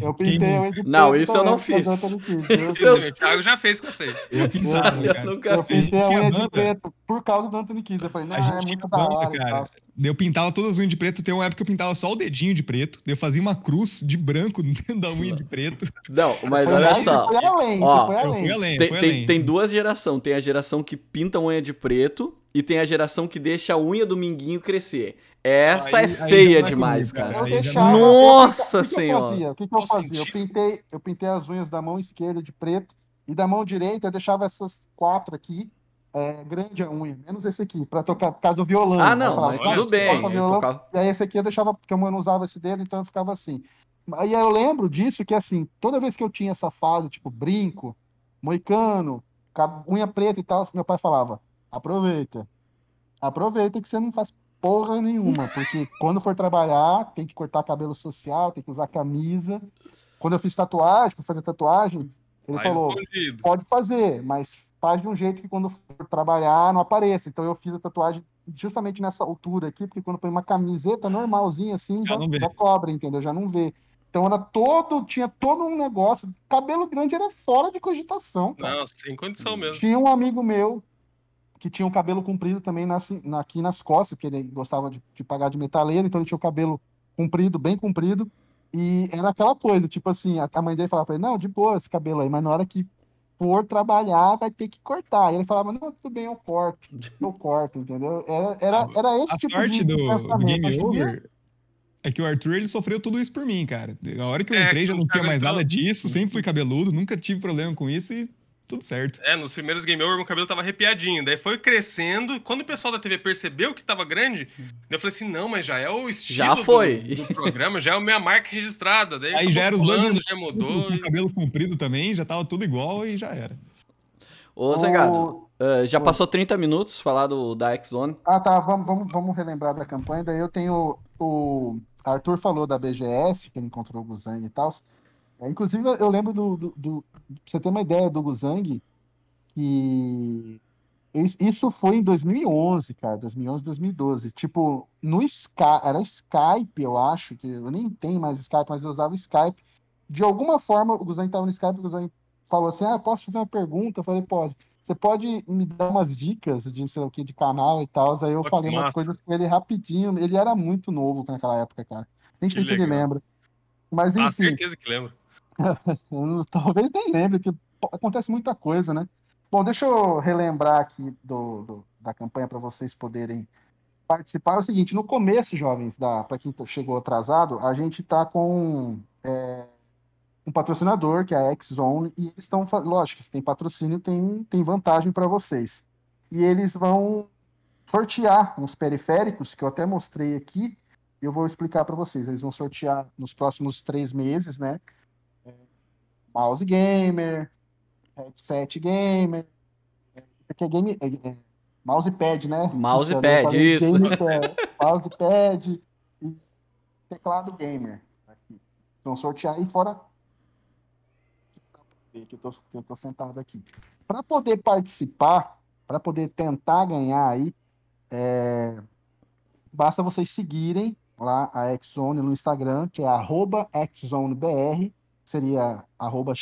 Eu pintei a unha de preto. Não, isso eu não fiz. Anthony Kids. Eu- O Thiago já fez com você. Eu pintava, Eu cara. nunca Eu fiz. pintei a unha de preto por causa do Anthony Kids. Eu falei, não, é muito da hora cara. eu pintava todas as unhas de preto. Tem uma época que eu pintava só o dedinho de preto. Eu fazia uma cruz de branco dentro da unha de preto. Não, mas Foi olha só. Foi além, Ó, foi além. fui além, Tem, fui tem, além. tem duas gerações. Tem a geração que pinta a unha de preto e tem a geração que deixa a unha do minguinho crescer. Essa Aí- é aí já feia é demais, comigo, cara. Eu já deixava. Nossa o que que Senhora. Eu fazia? O que, que eu fazia? Eu pintei, eu pintei as unhas da mão esquerda de preto e da mão direita eu deixava essas quatro aqui, é, grande a unha, menos esse aqui, pra tocar por causa do violão. Ah, eu não, mas "Sabe, tudo bem. eu violão?" tocava- E aí esse aqui eu deixava, porque eu não usava esse dedo, então eu ficava assim. Aí eu lembro disso que assim, toda vez que eu tinha essa fase, tipo, brinco, moicano, unha preta e tal, meu pai falava, aproveita. Aproveita que você não faz porra nenhuma, porque quando for trabalhar, tem que cortar cabelo social, tem que usar camisa. Quando eu fiz tatuagem, fui fazer tatuagem, ele Mais falou, escondido. pode fazer, mas faz de um jeito que quando for trabalhar não apareça. Então eu fiz a tatuagem justamente nessa altura aqui, porque quando põe uma camiseta normalzinha assim, Já já, não vê. já cobre, entendeu? Já não vê. Então era todo, tinha todo um negócio. Cabelo grande era fora de cogitação, cara. Não, sem condição mesmo. Tinha um amigo meu que tinha o cabelo comprido também nas, na- aqui nas costas, porque ele gostava de, de pagar de metaleiro, então ele tinha o cabelo comprido, bem comprido, e era aquela coisa, tipo assim, a, a mãe dele falava pra ele, não, de boa esse cabelo aí, mas na hora que for trabalhar, vai ter que cortar. E ele falava, não, tudo bem, eu corto, eu corto, entendeu? Era, era, era esse A tipo sorte de, do, do. Game dia, Over é que o Arthur ele sofreu tudo isso por mim, cara. A hora que eu É, entrei já não tinha mais nada disso, sempre fui cabeludo, nunca tive problema com isso e tudo certo. É, nos primeiros Game Over, meu cabelo tava arrepiadinho. Daí foi crescendo. Quando o pessoal da TV percebeu que tava grande, eu falei assim: não, mas já é o estilo Já do- foi. Do, programa, já é a minha marca registrada. Daí Aí já era os dois já Com mudou. o cabelo comprido também, já tava tudo igual e já era. Ô, o- eh, já passou 30 minutos falar do, da X-Zone. Ah, tá. Vamos, vamos, vamos relembrar da campanha. Daí eu tenho. O Arthur falou da BGS, que ele encontrou o Guzang e tal. É, inclusive, eu lembro do, do, do- Pra você ter uma ideia do Guzang, que. is- Isso foi em 2011, cara. 2011, 2012. Tipo, no Skype. Era Skype, eu acho. que Eu nem tenho mais Skype, mas eu usava Skype. De alguma forma, o Guzang tava no Skype, o Guzang falou assim: Ah, posso fazer uma pergunta? Eu falei, pode. Você pode me dar umas dicas de sei lá o que, de canal e tal? Aí eu falei umas coisas com ele rapidinho. Ele era muito novo naquela época, cara. Nem sei se ele lembra. Mas Ah, enfim, certeza que lembro. talvez nem lembre, que pô, acontece muita coisa, né? Bom, deixa eu relembrar aqui do, do- da campanha para vocês poderem participar. É o seguinte, no começo, jovens, para quem tá- chegou atrasado, a gente está com é, um patrocinador, que é a X-Zone, e eles estão, lógico, se tem patrocínio, tem, tem vantagem para vocês. E eles vão sortear uns periféricos, que eu até mostrei aqui, eu vou explicar para vocês. Eles vão sortear nos próximos três meses, né? É, Mouse gamer, headset gamer, é, porque game, é, é, Mousepad, né? Mousepad, isso. Mousepad e teclado gamer. Aqui. Então, sortear aí fora. Que eu tô, que eu tô sentado aqui. Para poder participar, para poder tentar ganhar aí, é... basta vocês seguirem lá a Xzone no Instagram, que é arroba XZoneBR, seria arroba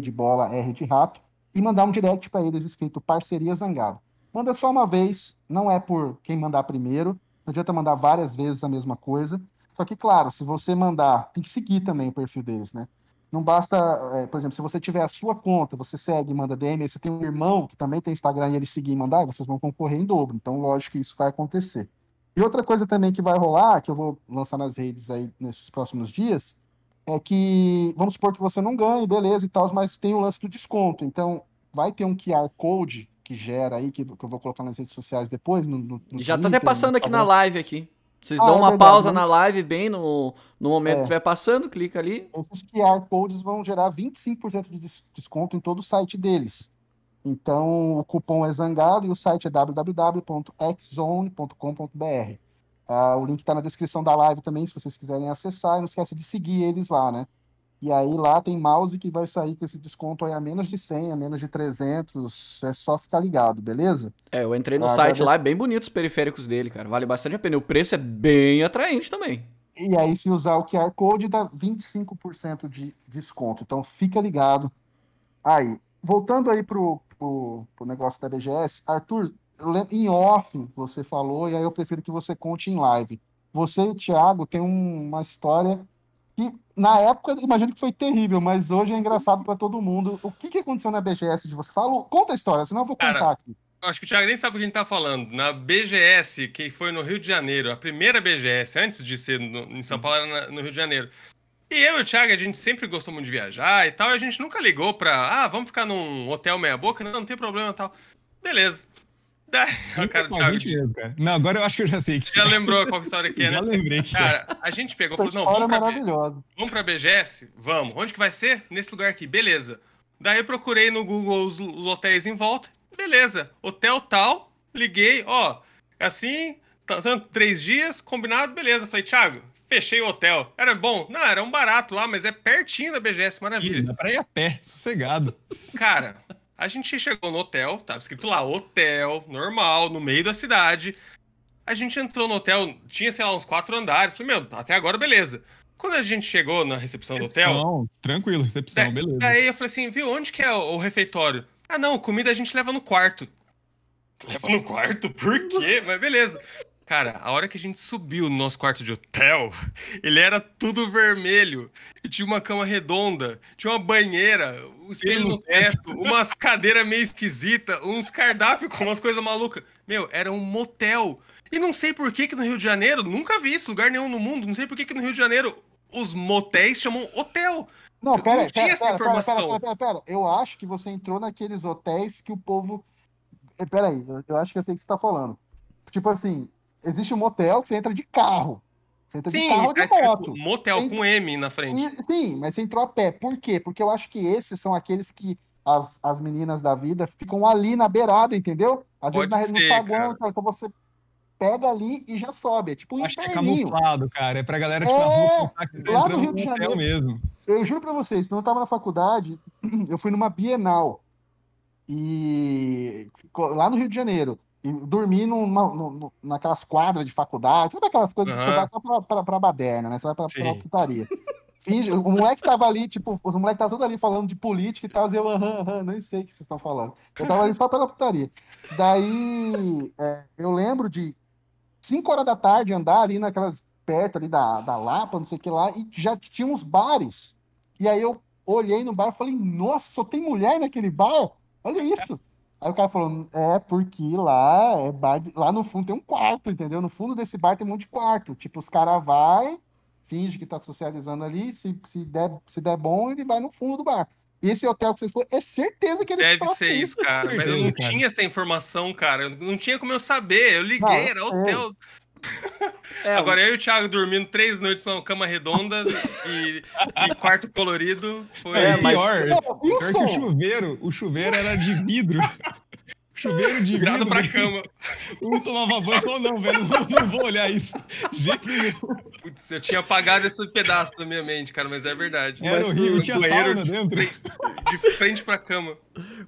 de bola, R de rato, e mandar um direct para eles escrito Parceria Zangado. Manda só uma vez, não é por quem mandar primeiro, não adianta mandar várias vezes a mesma coisa. Só que, claro, se você mandar, tem que seguir também o perfil deles, né? Não basta, é, por exemplo, se você tiver a sua conta, você segue e manda DM, você tem um irmão que também tem Instagram e ele seguir e mandar, vocês vão concorrer em dobro. Então, lógico que isso vai acontecer. E outra coisa também que vai rolar, que eu vou lançar nas redes aí nesses próximos dias, é que, vamos supor que você não ganhe, beleza e tal, mas tem o lance do desconto. Então, vai ter um QR Code que gera aí, que, eu vou colocar nas redes sociais depois. No, no, no Já Twitter, tá até passando aqui na live aqui. Vocês ah, dão é uma verdade, pausa né? na live bem no, no momento é. que estiver passando, clica ali. Esses QR Codes vão gerar 25% de desconto em todo o site deles. Então, o cupom é Zangado e o site é www.xzone.com.br. Ah, o link está na descrição da live também, se vocês quiserem acessar. E não esqueça de seguir eles lá, né? E aí lá tem mouse que vai sair com esse desconto aí a menos de 100, a menos de 300. É só ficar ligado, beleza? É, eu entrei no ah, site lá, é bem bonito os periféricos dele, cara. Vale bastante a pena. O preço é bem atraente também. E aí, se usar o QR Code, dá 25% de desconto. Então, fica ligado. Aí, voltando aí pro, pro, pro negócio da BGS, Arthur, lembro, em off você falou, e aí eu prefiro que você conte em live. Você e o Thiago tem um, uma história que na época imagino que foi terrível, mas hoje é engraçado para todo mundo. O que, que aconteceu na BGS de você? Fala, conta a história, senão eu vou contar Cara, aqui. Acho que o Thiago nem sabe o que a gente tá falando. Na BGS, que foi no Rio de Janeiro, a primeira BGS, antes de ser no, em São Paulo, era no Rio de Janeiro. E eu e o Thiago, a gente sempre gostou muito de viajar e tal, e a gente nunca ligou pra, ah, vamos ficar num hotel meia-boca? Não, não tem problema e tal. Beleza. Daí, cara do Thiago. Mesmo, cara. Não, agora eu acho que eu já sei. Que... Já lembrou qual história que é, né? Já lembrei. Cara, é. a gente pegou e falou, não, vamos pra, B... vamos pra BGS? Vamos. Onde que vai ser? Nesse lugar aqui. Beleza. Daí eu procurei no Google os, os hotéis em volta. Beleza. Hotel tal. Liguei, ó. É assim, tanto três dias, combinado, beleza. Falei, Thiago, fechei o hotel. Era bom? Não, era um barato lá, mas é pertinho da BGS, maravilha. Dá pra ir a pé, sossegado. Cara, a gente chegou no hotel, tava escrito lá, hotel, normal, no meio da cidade. A gente entrou no hotel, tinha, sei lá, uns quatro andares. Falei, meu, até agora beleza. Quando a gente chegou na recepção, recepção do hotel. Tranquilo, recepção, daí, beleza. Daí eu falei assim, viu, onde que é o, o refeitório? Ah, não, comida a gente leva no quarto. Leva no quarto? Por quê? Mas beleza. Cara, a hora que a gente subiu no nosso quarto de hotel, ele era tudo vermelho. E tinha uma cama redonda, tinha uma banheira, um espelho no teto, umas cadeiras meio esquisitas, uns cardápios com umas coisas malucas. Meu, era um motel. E não sei por que, que no Rio de Janeiro, nunca vi isso, lugar nenhum no mundo, não sei por que, que no Rio de Janeiro os motéis chamam hotel. Não, pera, não tinha pera, essa pera, informação. Pera, pera, pera, pera, Eu acho que você entrou naqueles hotéis que o povo. Eh, peraí, eu acho que eu sei o que você tá falando. Tipo assim, existe um motel que você entra de carro. Você entra sim, de carro ou de tá moto. Motel entra... com M na frente. Sim, mas você entrou a pé. Por quê? Porque eu acho que esses são aqueles que as, as meninas da vida ficam ali na beirada, entendeu? Às Pode vezes na, ser, no saguão, cara. então você pega ali e já sobe. É tipo um Acho que é camuflado, cara. É pra galera que é, tá rua, lá no Rio de Janeiro mesmo. Eu juro pra vocês, quando eu tava na faculdade, eu fui numa Bienal. E lá no Rio de Janeiro e dormir numa, numa, naquelas quadras de faculdade, sabe aquelas coisas uhum. que você vai só pra, pra, pra baderna, né? Você vai pra, pra putaria. Finge, o moleque tava ali, tipo, os moleques estavam tudo ali falando de política e tal, e eu, aham, aham, nem sei o que vocês estão falando. Eu tava ali só pela putaria. Daí, é, eu lembro de 5 horas da tarde andar ali naquelas, perto ali da, da Lapa, não sei o que lá, e já tinha uns bares. E aí eu olhei no bar e falei, nossa, só tem mulher naquele bar? Olha isso. Aí o cara falou, é porque lá é bar, lá no fundo tem um quarto, entendeu? No fundo desse bar tem um monte de quarto. Tipo, os caras vai, finge que tá socializando ali, se, se, der, se der bom, ele vai no fundo do bar. Esse hotel que vocês foram, é certeza que ele Deve ser isso, cara. Mas eu não cara. tinha essa informação, cara. Não tinha como eu saber. Eu liguei, não, era hotel. É, Agora eu e o Thiago dormindo três noites numa cama redonda e, e quarto colorido. Foi é, pior. Mas... pior que o chuveiro, o chuveiro era de vidro. chuveiro de Virado vidro, pra cama. Um tomava banho e falou, não, velho, não, não vou olhar isso. Jeito nenhum. Putz, eu tinha apagado esse pedaço da minha mente, cara, mas é verdade. Era Mas horrível, tinha banheiro de dentro. De frente pra cama.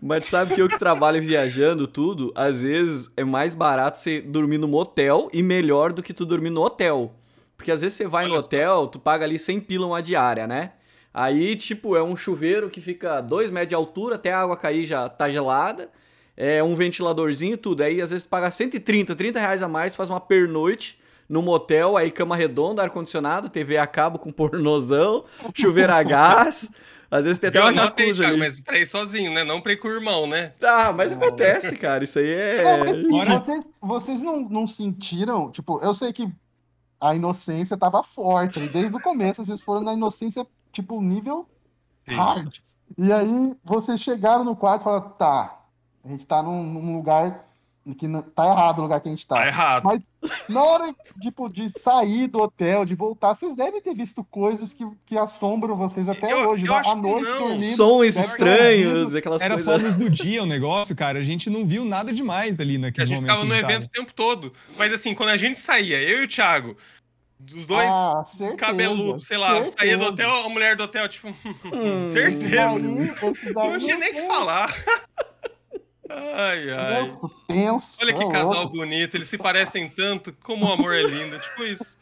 Mas sabe que eu que trabalho viajando tudo, às vezes é mais barato você dormir no motel e melhor do que tu dormir no hotel. Porque às vezes você vai no Olha só. hotel, tu paga ali 100 pila uma diária, né? Aí, tipo, é um chuveiro que fica 2 metros de altura, até a água cair já tá gelada. É um ventiladorzinho, tudo. Aí às vezes tu paga 130, 30 reais a mais, faz uma pernoite no motel, aí cama redonda, ar-condicionado, TV a cabo com pornozão, chuveiro a gás. Às vezes tem até Eu uma jacuzzi ali. mas pra ir sozinho, né? Não pra ir com o irmão, né? Ah, mas acontece, cara. Isso aí é. Não, mas assim, vocês, vocês não, não sentiram, tipo, eu sei que a inocência tava forte, e desde o começo vocês foram na inocência, tipo, nível Sim. hard. E aí vocês chegaram no quarto e falaram, tá, a gente tá num, num lugar que não, tá errado o lugar que a gente tá. Tá errado. Mas na hora tipo, de sair do hotel, de voltar, vocês devem ter visto coisas que, que assombram vocês até Eu- hoje. eu né? acho à que noite não. dormindo. Sons estranhos, aquelas Era coisas. só luz do dia o negócio, cara. A gente não viu nada demais ali A naquele gente momento. ficava que no a gente evento o tempo todo. Mas assim, quando a gente saía, eu e o Thiago, os dois Ah, certeza, cabeludos, sei lá, certeza. saía do hotel, a mulher do hotel, tipo, Hum, certeza. Daí, daí Não tinha nem o que falar. Ai, ai. tenso, tenso. Olha que é casal louco. bonito, eles se parecem tanto, como o amor é lindo, tipo isso.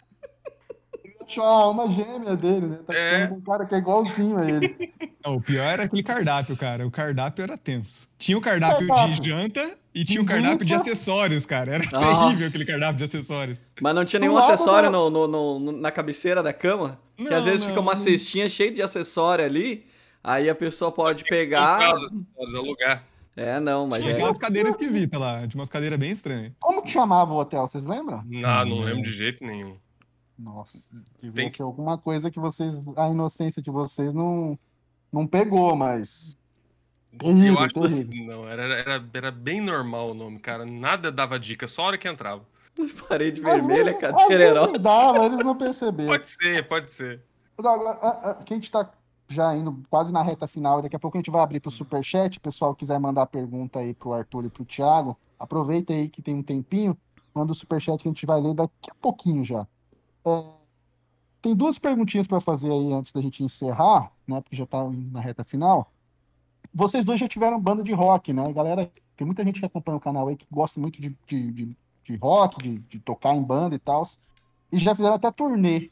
Achou a alma gêmea dele, né? Tá É. ficando com um cara que é igualzinho a ele. Não, o pior era aquele cardápio, cara. O cardápio era tenso. Tinha o cardápio, Cardápio. de janta e tinha o cardápio de acessórios, cara. Era Nossa. terrível aquele cardápio de acessórios. Mas não tinha nenhum lado acessório da- no, no- no- na cabeceira da cama? que Não, às vezes não, fica uma não. cestinha cheia de acessório ali. Aí a pessoa pode pegar. Acessórios, alugar. É, não, mas tinha é. aquelas cadeiras esquisitas lá. Tinha umas cadeiras bem estranhas. Como que chamava o hotel, vocês lembram? Não, não lembro de jeito nenhum. Nossa, devia Tem ser alguma coisa que vocês, a inocência de vocês não, não pegou, mas... Terrível, Eu acho terrível. que não, era, era, era bem normal o nome, cara. Nada dava dica, só a hora que entrava. Parede vermelha, cadeira erótica. dava, eles não perceberam. Pode ser, pode ser. Agora, a- a- que a gente tá já indo quase na reta final, daqui a pouco a gente vai abrir Superchat, o pessoal quiser mandar pergunta aí pro Arthur e pro Thiago, aproveita aí que tem um tempinho, manda o Superchat que a gente vai ler daqui a pouquinho já. É, tem duas perguntinhas para fazer aí antes da gente encerrar, né, porque já tá indo na reta final. Vocês dois já tiveram banda de rock, né, galera, tem muita gente que acompanha o canal aí que gosta muito de, de, de, de rock, de, de tocar em banda e tal, e já fizeram até turnê.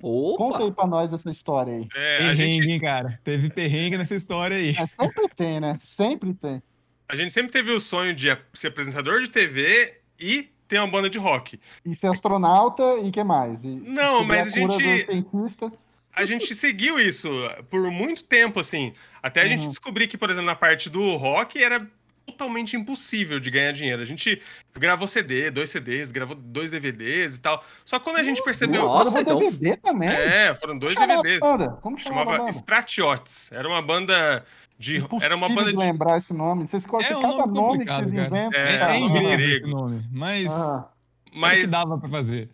Conta aí Opa! pra nós essa história aí. É, a, Perrengue, gente, hein, cara. Teve perrengue nessa história aí. É, sempre tem, né? Sempre tem. a gente sempre teve o sonho de ser apresentador de TV e ter uma banda de rock. E ser astronauta e que mais? E Não, mas a gente-. A gente seguiu isso por muito tempo, assim. Até a gente Uhum. descobrir que, por exemplo, na parte do rock era totalmente impossível de ganhar dinheiro. A gente gravou CD, dois CDs, gravou dois DVDs e tal. Só que quando a gente percebeu. Nossa, então- DVD também. É, foram dois Como DVDs. a banda? Como chamava Chamava? Stratiots. Era uma banda de. Era uma Impossível banda de lembrar esse nome. Vocês É conhecem um cada nome nome que vocês cara. inventam. É, É, cara. é nome inglês grego. esse nome. Mas Ah, mas... Mas que dava pra fazer.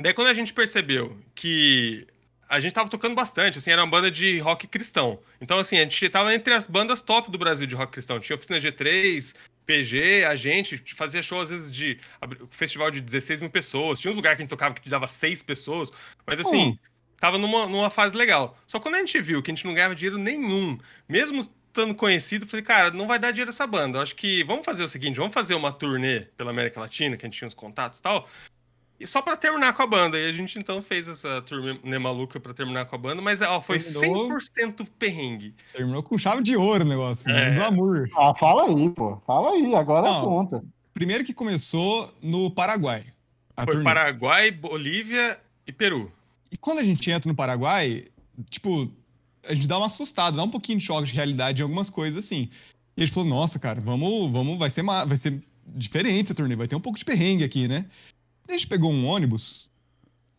daí quando a gente percebeu que a gente tava tocando bastante, assim, era uma banda de rock cristão. Então, assim, a gente tava entre as bandas top do Brasil de rock cristão. Tinha Oficina G3, PG, a gente fazia show às vezes de festival de 16 mil pessoas. Tinha uns lugares que a gente tocava que dava seis pessoas. Mas assim, Hum. tava numa, numa fase legal. Só quando a gente viu que a gente não ganhava dinheiro nenhum, mesmo estando conhecido, falei, cara, não vai dar dinheiro essa banda. Eu acho que vamos fazer o seguinte, vamos fazer uma turnê pela América Latina, que a gente tinha uns contatos e tal. E só pra terminar com a banda. E a gente então fez essa turnê maluca pra terminar com a banda, mas ó, foi Terminou. 100% perrengue. Terminou com chave de ouro o negócio. É. né? Glamour. ah, fala aí, pô. Fala aí, agora Não. conta. Primeiro que começou no Paraguai. a Foi turnê. Paraguai, Bolívia e Peru. E quando a gente entra no Paraguai, tipo, a gente dá uma assustada, dá um pouquinho de choque de realidade em algumas coisas assim. E a gente falou, nossa, cara, vamos, vamos, vai ser, vai ser diferente essa turnê, vai ter um pouco de perrengue aqui, né? A gente pegou um ônibus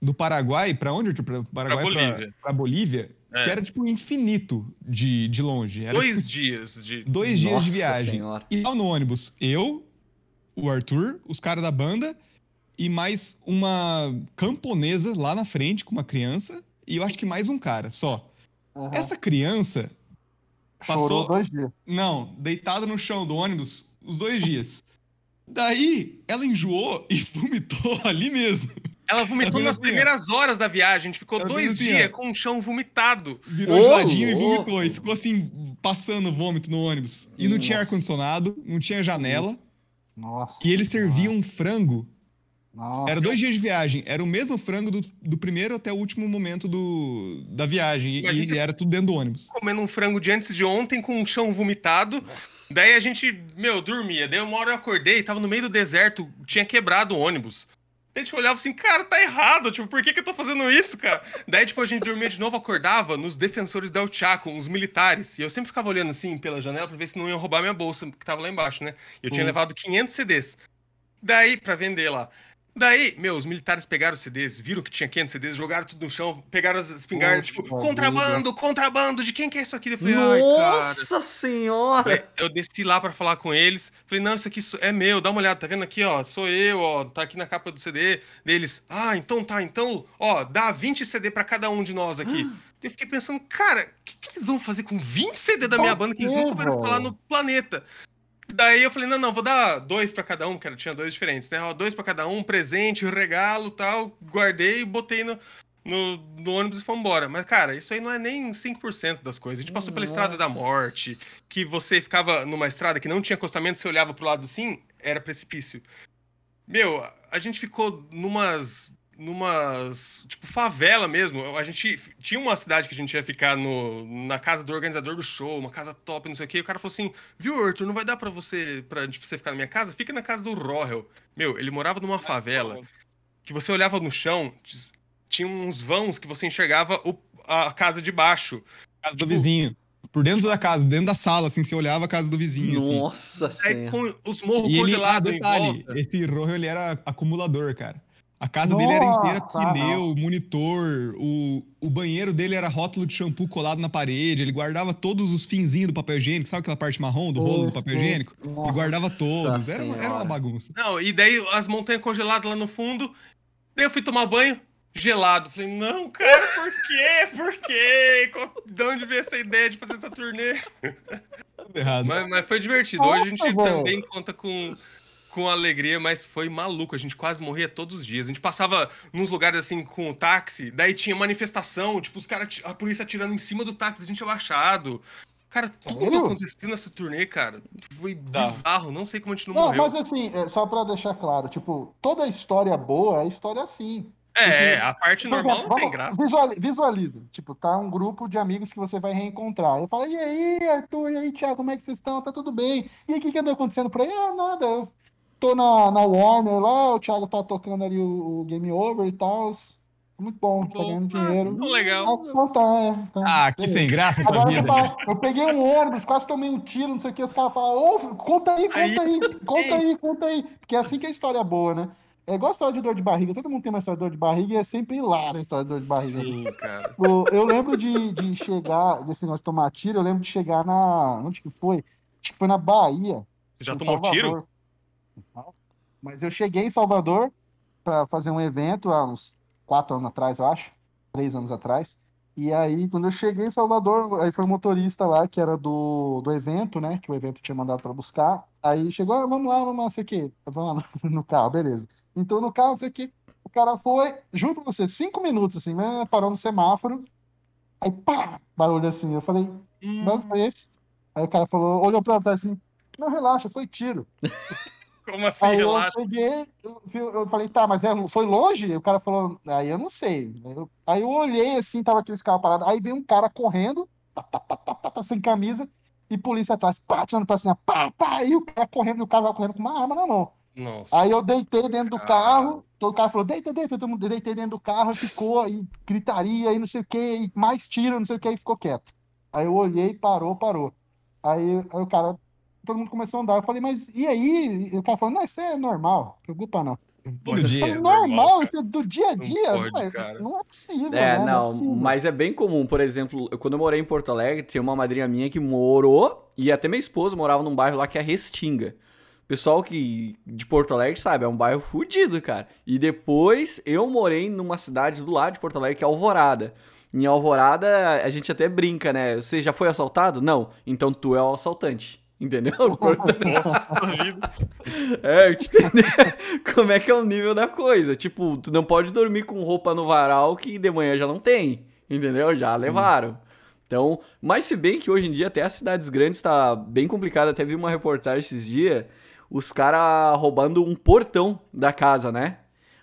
do Paraguai pra onde? Pra Paraguai pra Bolívia. pra Bolívia, É. que era tipo infinito de, de longe. Era, Dois tipo, dias de. dois dias de Nossa viagem. Senhora. E lá no ônibus, eu, o Arthur, os caras da banda e mais uma camponesa lá na frente com uma criança e eu acho que mais um cara só. Aham. Essa criança Chorou passou- dois dias. não, deitada no chão do ônibus, os dois dias. Daí, ela enjoou e vomitou ali mesmo. Ela vomitou nas assim, primeiras horas da viagem. A gente ficou dois assim, dias com o chão vomitado. Virou Ô, geladinho e louco. vomitou. E ficou assim, passando vômito no ônibus. E não tinha Nossa. ar-condicionado, não tinha janela. Nossa. E eles serviam um frango. Nossa. Era dois dias de viagem. Era o mesmo frango do, do primeiro até o último momento do, da viagem. E, e era tudo dentro do ônibus. Comendo um frango de antes de ontem com o chão vomitado. Daí a gente, meu, dormia. Daí uma hora eu acordei, tava no meio do deserto, tinha quebrado o ônibus. Daí a gente olhava assim, cara, tá errado. Tipo, por que, que eu tô fazendo isso, cara? Daí, tipo, a gente dormia de novo, acordava nos defensores del Chaco, os militares. E eu sempre ficava olhando assim pela janela pra ver se não iam roubar minha bolsa, que tava lá embaixo, né? Eu tinha Hum. levado 500 CDs. Daí, pra vender lá. Daí, meu, os militares pegaram os CDs, viram que tinha 500 CDs, jogaram tudo no chão, pegaram as espingardas, tipo, contrabando, contrabando, de quem que é isso aqui? Eu falei, ai, cara. Nossa senhora! Eu desci lá pra falar com eles. Falei, não, isso aqui é meu, dá uma olhada, tá vendo aqui, ó? Sou eu, ó, tá aqui na capa do CD deles. Ah, então tá, então, ó, dá 20 CD pra cada um de nós aqui. Eu fiquei pensando, cara, o que, que eles vão fazer com 20 CD da minha Por banda que eles nunca velho? falar no planeta? Daí eu falei, não, não, vou dar dois pra cada um, que era, tinha dois diferentes, né? Ó, dois pra cada um, presente, regalo tal. Guardei e botei no, no, no ônibus e fomos embora. Mas, cara, isso aí não é nem 5% das coisas. A gente passou pela Estrada da Nossa. Morte, que você ficava numa estrada que não tinha acostamento, você olhava pro lado assim, era precipício. Meu, a gente ficou numas. Numas. tipo, favela mesmo. A gente tinha uma cidade que a gente ia ficar no, na casa do organizador do show, uma casa top, não sei o quê. E o cara falou assim: viu, Arthur, não vai dar pra você, pra você ficar na minha casa? Fica na casa do Rohel. Meu, ele morava numa favela que você olhava no chão, tinha uns vãos que você enxergava o- a casa de baixo. Casa do Tipo- vizinho. Por dentro da casa, dentro da sala, assim, você olhava a casa do vizinho, assim. Nossa Aí senhora! com os morros ah, congelados em detalhe, volta. esse Rojo, ele era acumulador, cara. A casa dele era inteira Nossa, pneu, monitor, o, o banheiro dele era rótulo de shampoo colado na parede, ele guardava todos os finzinhos do papel higiênico, sabe aquela parte marrom do rolo do papel higiênico? Ele guardava todos, era, uma- era uma bagunça. Não, e daí as montanhas congeladas lá no fundo. Daí eu fui tomar banho, gelado. Falei, não, cara, por quê? Por quê? Qual- De onde veio essa ideia de fazer essa turnê? Tudo errado. Mas, mas foi divertido. Hoje a gente Nossa, também conta com, com alegria, mas foi maluco. A gente quase morria todos os dias. A gente passava nos lugares assim com o táxi, daí tinha manifestação, tipo, os caras, a polícia atirando em cima do táxi, a gente abaixado. Cara, tudo Sério? aconteceu nessa turnê, cara. Foi Bizarro. bizarro. Não sei como a gente não, Não, morreu. mas assim, é, só pra deixar claro, tipo, toda história boa é história assim. É, a parte normal não tem graça. visuali- Visualiza, tipo, tá um grupo de amigos que você vai reencontrar. Eu falo, e aí, Arthur, e aí, Thiago, como é que vocês estão? Tá tudo bem? E aí, o que que andou acontecendo por aí? Ah, nada, eu tô na, na Warner lá, o Thiago tá tocando ali o, o Game Over e tal. Muito bom, tá Bom, ganhando ah, dinheiro. então legal. Ah, então tá, é, então, Ah, que sem graça essa Agora vida. fala, eu peguei um ônibus, quase tomei um tiro, não sei o que, os caras falam, ô, conta aí, conta aí, conta aí, conta aí. Porque é assim que é a história boa, né? É igual a história de dor de barriga, todo mundo tem uma história de dor de barriga e é sempre hilário a história de dor de barriga. Sim, cara. Eu, eu lembro de, de chegar, desse negócio de tomar tiro, eu lembro de chegar na. Onde que foi? Acho que foi na Bahia. Você já tomou tiro? Mas eu cheguei em Salvador para fazer um evento há uns quatro anos atrás, eu acho. Três anos atrás. E aí, quando eu cheguei em Salvador, aí foi o motorista lá, que era do, do evento, né? Que o evento tinha mandado para buscar. Aí chegou, ah, vamos lá, vamos lá, sei o quê. Vamos lá no carro, beleza. Entrou no carro, sei o quê. O cara foi, juro pra você, cinco minutos assim, né? Parou no semáforo. Aí, pá, barulho assim. Eu falei, que barulho foi esse? Aí o cara falou, olhou pra trás assim, não, relaxa, foi tiro. Como assim, Aí eu peguei, eu, vi- eu falei, tá, mas é- foi longe? O cara falou, aí eu não sei. Aí eu, aí eu olhei assim, tava aqueles carros parados. Aí veio um cara correndo, tá, tá, tá, tá, tá, tá, sem camisa, e polícia atrás, pá, tirando pra cima, pá, pá, e o cara correndo, e o cara tava correndo com uma arma na mão. Nossa. Aí eu deitei dentro do carro, todo cara falou, deita, deita, todo mundo deitei dentro do carro, ficou, e gritaria, e não sei o que, e mais tiro, não sei o que, e ficou quieto. Aí eu olhei, parou, parou. Aí, aí o cara, todo mundo começou a andar. Eu falei, mas e aí? E o cara falou, não, isso é normal, não preocupa não. Todo Eu dia. falei, é normal, normal, isso é do dia a Não dia? pode, Não é, cara. não é possível, É, né? não, é possível. mas é bem comum. Por exemplo, quando eu morei em Porto Alegre, tem uma madrinha minha que morou, e até minha esposa morava num bairro lá que é Restinga. Pessoal que de Porto Alegre sabe, é um bairro fudido, cara. E depois eu morei numa cidade do lado de Porto Alegre que é Alvorada. Em Alvorada, a gente até brinca, né? Você já foi assaltado? Não. Então tu é o assaltante. Entendeu? Vida. É, eu te entender como é que é o nível da coisa. Tipo, tu não pode dormir com roupa no varal que de manhã já não tem. Entendeu? Já levaram. Então, mas se bem que hoje em dia até as cidades grandes tá bem complicado. Até vi uma reportagem esses dias, os caras roubando um portão da casa, né?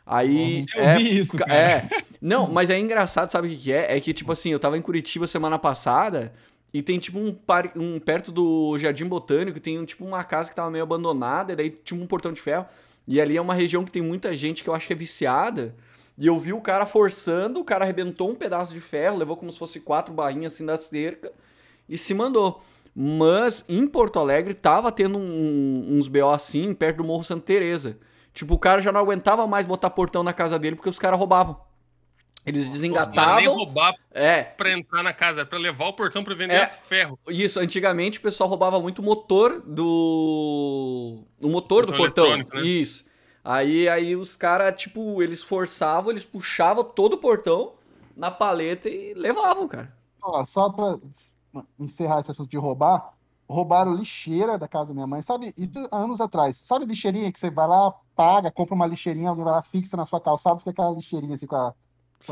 Aí. Nossa, eu é, vi isso, é. Não, mas é engraçado, sabe o que, que é? É que, tipo assim, eu tava em Curitiba semana passada e tem, tipo, um, par... um perto do Jardim Botânico, tem, tipo, uma casa que tava meio abandonada, e daí tinha um portão de ferro. E ali é uma região que tem muita gente que eu acho que é viciada. E eu vi o cara forçando, o cara arrebentou um pedaço de ferro, levou como se fosse quatro barrinhas assim da cerca e se mandou. Mas em Porto Alegre tava tendo um- uns BO assim, perto do Morro Santa Teresa. Tipo, o cara já não aguentava mais botar portão na casa dele porque os caras roubavam. Eles Não era nem desengatavam. roubar É, pra entrar na casa, era pra levar o portão pra vender É. ferro. isso. Antigamente o pessoal roubava muito o motor do. O motor do Portão né? Isso. Aí, aí os caras, tipo, eles forçavam, eles puxavam todo o portão na paleta e levavam, cara. Ó, só pra encerrar esse assunto de roubar, roubaram lixeira da casa da minha mãe. Sabe, isso há anos atrás. Sabe lixeirinha que você vai lá, paga, compra uma lixeirinha, alguém vai lá, fixa na sua calçada, fica aquela lixeirinha assim com a.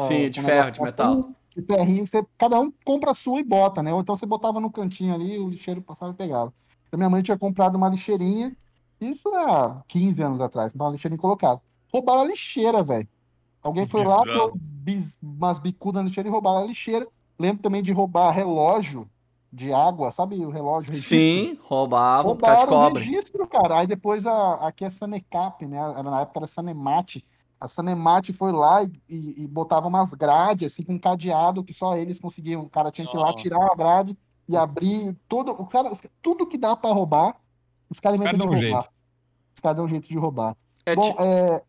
Sim, de ferro, de metal. assim, De ferrinho, você, cada um compra a sua e bota, né? Ou então você botava no cantinho ali, o lixeiro passava e pegava. Então minha mãe tinha comprado uma lixeirinha, isso há 15 anos atrás, uma lixeirinha colocada. Roubaram a lixeira, velho. Alguém foi lá, deu bis- umas bicudas na lixeira e roubaram a lixeira. Lembro também de roubar relógio de água, sabe o relógio registro? Sim, roubavam por causa de Roubaram o cobra. registro, cara. Aí depois a, aqui é Sanecap, né? Era- Na época era Sanemate. A Sanemate foi lá e, e, e botava umas grades, assim, com um cadeado que só eles conseguiam. O cara tinha que ir lá tirar a grade e abrir tudo. O cara, os- tudo que dá pra roubar, os caras Os caras inventam dão de um roubar. jeito. Os caras dão um jeito de roubar. É Bom, ti- é,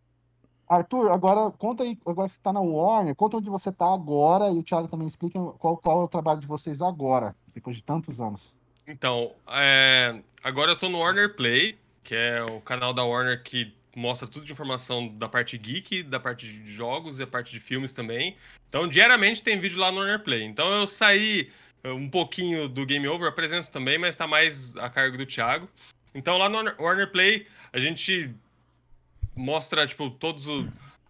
Arthur, agora conta aí, agora você tá na Warner, conta onde você tá agora e o Thiago também explica qual, qual é o trabalho de vocês agora, depois de tantos anos. Então, é, agora eu tô no Warner Play, que é o canal da Warner que mostra tudo de informação da parte geek, da parte de jogos e a parte de filmes também. Então, diariamente tem vídeo lá no Warner Play. Então, eu saí eh, um pouquinho do Game Over, apresento também, mas tá mais a cargo do Thiago. Então, lá no Warner Play, a gente mostra, tipo, todas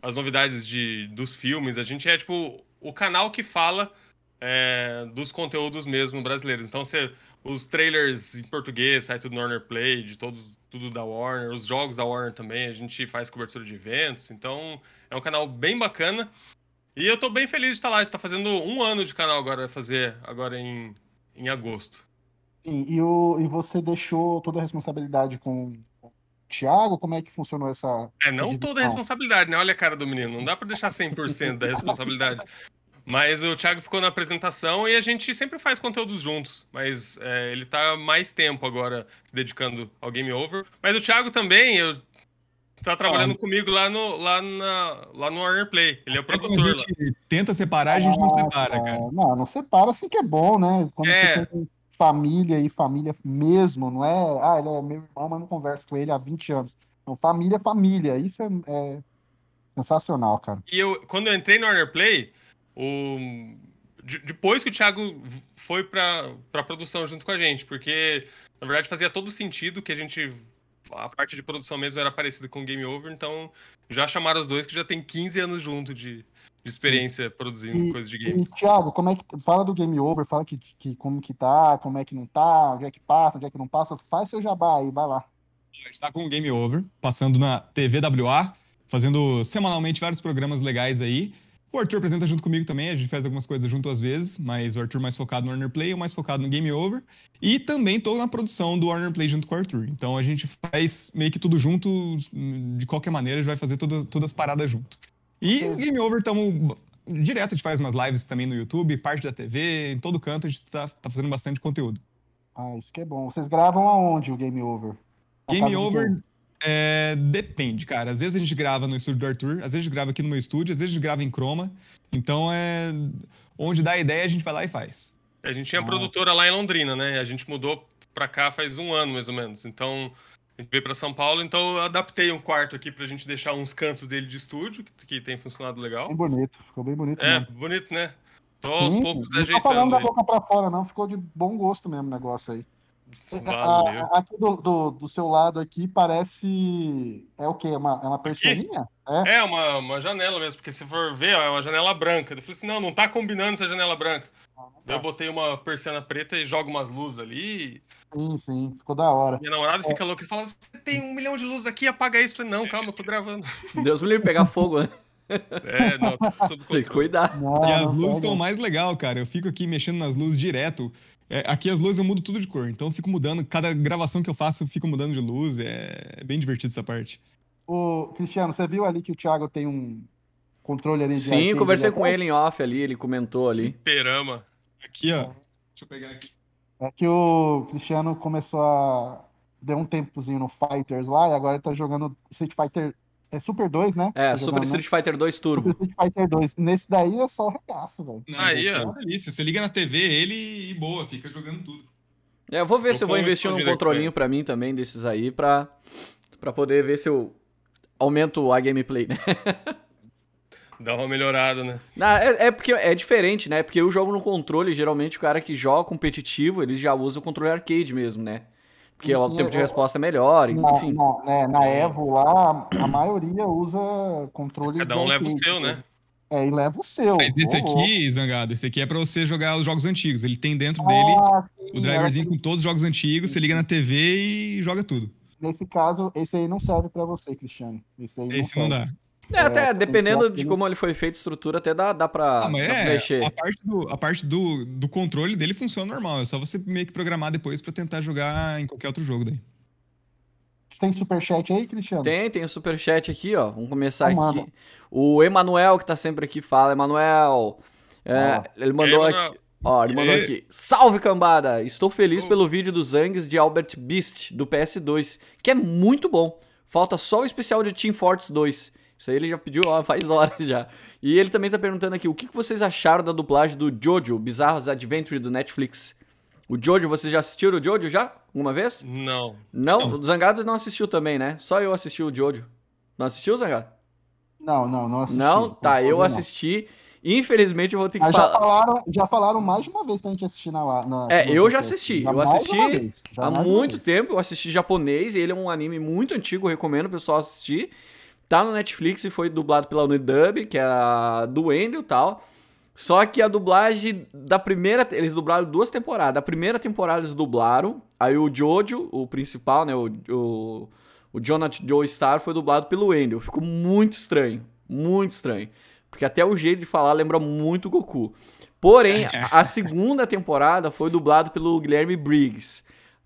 as novidades de, dos filmes. A gente é, tipo, o canal que fala é, dos conteúdos mesmo brasileiros. Então, você os trailers em português, sai tudo no Warner Play, de todos, tudo da Warner, os jogos da Warner também, a gente faz cobertura de eventos, então é um canal bem bacana. E eu tô bem feliz de estar lá, tá fazendo um ano de canal agora, vai fazer agora em, em agosto. Sim, e, o, e você deixou toda a responsabilidade com o Thiago? Como é que funcionou essa. É, não essa toda a responsabilidade, né? Olha a cara do menino, não dá pra deixar 100% da responsabilidade. Mas o Thiago ficou na apresentação e a gente sempre faz conteúdos juntos. Mas é, ele tá mais tempo agora se dedicando ao Game Over. Mas o Thiago também, eu, tá trabalhando comigo lá no, lá, na, lá no Warner Play. Ele é o É quando produtor a lá. gente tenta separar, a gente não Ah, separa, tá. cara. Não, não separa assim que é bom, né? Quando É. você tem família e família mesmo, não é? Ah, ele é meu irmão, mas não converso com ele há 20 anos. Não, família é família. Isso é, é sensacional, cara. E eu, quando eu entrei no Warner Play, o... de- depois que o Thiago foi pra, pra produção junto com a gente, porque na verdade fazia todo sentido que a gente. A parte de produção mesmo era parecida com o Game Over, então já chamaram os dois que já tem 15 anos junto de, de experiência produzindo E- coisas de E, games. Thiago, como é que fala do Game Over, fala que, que como que tá, como é que não tá, onde é que passa, onde é que não passa, faz seu jabá aí, vai lá. A gente tá com o Game Over, passando na TVWA, fazendo semanalmente vários programas legais aí. O Arthur apresenta junto comigo também, a gente faz algumas coisas junto às vezes, mas o Arthur mais focado no Warner Play, eu mais focado no Game Over. E também tô na produção do Warner Play junto com o Arthur. Então a gente faz meio que tudo junto, de qualquer maneira, a gente vai fazer toda- todas as paradas junto. E o Game Over estamos direto, a gente faz umas lives também no YouTube, parte da TV, em todo canto a gente tá, tá fazendo bastante conteúdo. Ah, isso que é bom. Vocês gravam aonde o Game Over? Na Game Over? É, depende, cara. Às vezes a gente grava no estúdio do Arthur, às vezes a gente grava aqui no meu estúdio, às vezes a gente grava em Chroma. Então é. Onde dá a ideia, a gente vai lá e faz. A gente tinha Ah. produtora lá em Londrina, né? A gente mudou pra cá faz um ano mais ou menos. Então a gente veio pra São Paulo, então eu adaptei um quarto aqui pra gente deixar uns cantos dele de estúdio, que, que tem funcionado legal. Bem bonito, ficou bem bonito É, mesmo. bonito, né? Tô aos Sim, poucos não tô falando ajeitando. da boca pra fora, não. Ficou de bom gosto mesmo o negócio aí. Valeu. A- Aqui do, do, do seu lado aqui parece. É o quê? É uma, é uma persianinha? É. É uma, uma janela mesmo, porque se for ver, ó, é uma janela branca. Eu falei assim, não, não tá combinando essa janela branca. Daí eu botei uma persiana preta e jogo umas luzes ali. Sim, sim, ficou da hora. Minha namorada fica louca e fala: Você tem um milhão de luzes aqui, apaga isso. Eu falei, não, calma, eu tô gravando. Deus me livre pegar fogo, né? É, não, tá sob Tem que cuidar. Não, E as não luzes estão mais legal, cara. Eu fico aqui mexendo nas luzes direto. É, aqui as luzes eu mudo tudo de cor, então eu fico mudando. Cada gravação que eu faço, eu fico mudando de luz. É, é bem divertido essa parte. Ô, Cristiano, você viu ali que o Thiago tem um controle ali de Sim, conversei com ele em off ali, ele comentou ali. Perama. Aqui, ó. Deixa eu pegar aqui. É que o Cristiano começou a. Deu um tempozinho no Fighters lá e agora ele tá jogando Street Fighter. É Super 2, né? É, Super jogando, né? Street Fighter 2 Turbo. Super Street Fighter 2. Nesse daí é só o regaço, velho. Não, Aí, é ó. uma delícia. Você liga na TV ele e boa, fica jogando tudo. É, eu vou ver Tô se eu vou investir num controlinho pra mim também, desses aí, pra, pra poder ver se eu aumento a gameplay, né? Dá uma melhorada, né? Não, é, é porque é diferente, né? Porque eu jogo no controle, geralmente o cara que joga competitivo, eles já usa o controle arcade mesmo, né? Porque o tempo de é- resposta é melhor, Na, enfim. na, né, na Evo lá, a maioria usa controle. Cada um leva o seu, né? É, e leva o seu. Mas esse aqui, Zangado, esse aqui é pra você jogar os jogos antigos. Ele tem dentro dele Ah, sim, o driverzinho era- com todos os jogos antigos, você liga na TV e joga tudo. Nesse caso, esse aí não serve pra você, Cristiano. Esse aí Esse não serve. dá. É, até que dependendo de aquele- como ele foi feito, estrutura, até dá, dá pra, Ah, mas dá pra é, mexer. a parte, do, a parte do, do controle dele funciona normal. É só você meio que programar depois pra tentar jogar em qualquer outro jogo daí. Tem superchat aí, Cristiano? Tem, tem o superchat aqui, ó. Vamos começar Então aqui. manda. O Emanuel, que tá sempre aqui, fala. Emanuel, é, Ah. ele mandou E aqui. Ó, ele mandou aqui. Salve, cambada! Estou feliz Oh. pelo vídeo dos Zangs de Albert Beast, do PS2, que é muito bom. Falta só o especial de Team Fortress 2. Isso aí ele já pediu ó, faz horas já. E ele também tá perguntando aqui, o que vocês acharam da dublagem do Jojo, Bizarros Adventure do Netflix? O Jojo, vocês já assistiram o Jojo já? Alguma vez? Não. Não, o Zangado não assistiu também, né? Só eu assisti o Jojo. Não assistiu, Zangado? Não, não, não assisti. Não? Tá, eu não. assisti. Infelizmente eu vou ter que Mas já falar. falaram, já falaram mais de uma vez pra gente assistir na lá. na- É, eu já assisti. Já Eu assisti vez, Há muito tempo eu assisti japonês, ele é um anime muito antigo, recomendo o pessoal assistir. Tá no Netflix e foi dublado pela Unidub, que é a do Wendel e tal. Só que a dublagem da primeira. Eles dublaram duas temporadas. A primeira temporada eles dublaram. Aí o Jojo, o principal, né? O, o, o Jonathan Joe Star foi dublado pelo Wendel. Ficou muito estranho. Muito estranho. Porque até o jeito de falar lembra muito Goku. Porém, a a segunda temporada foi dublado pelo Guilherme Briggs.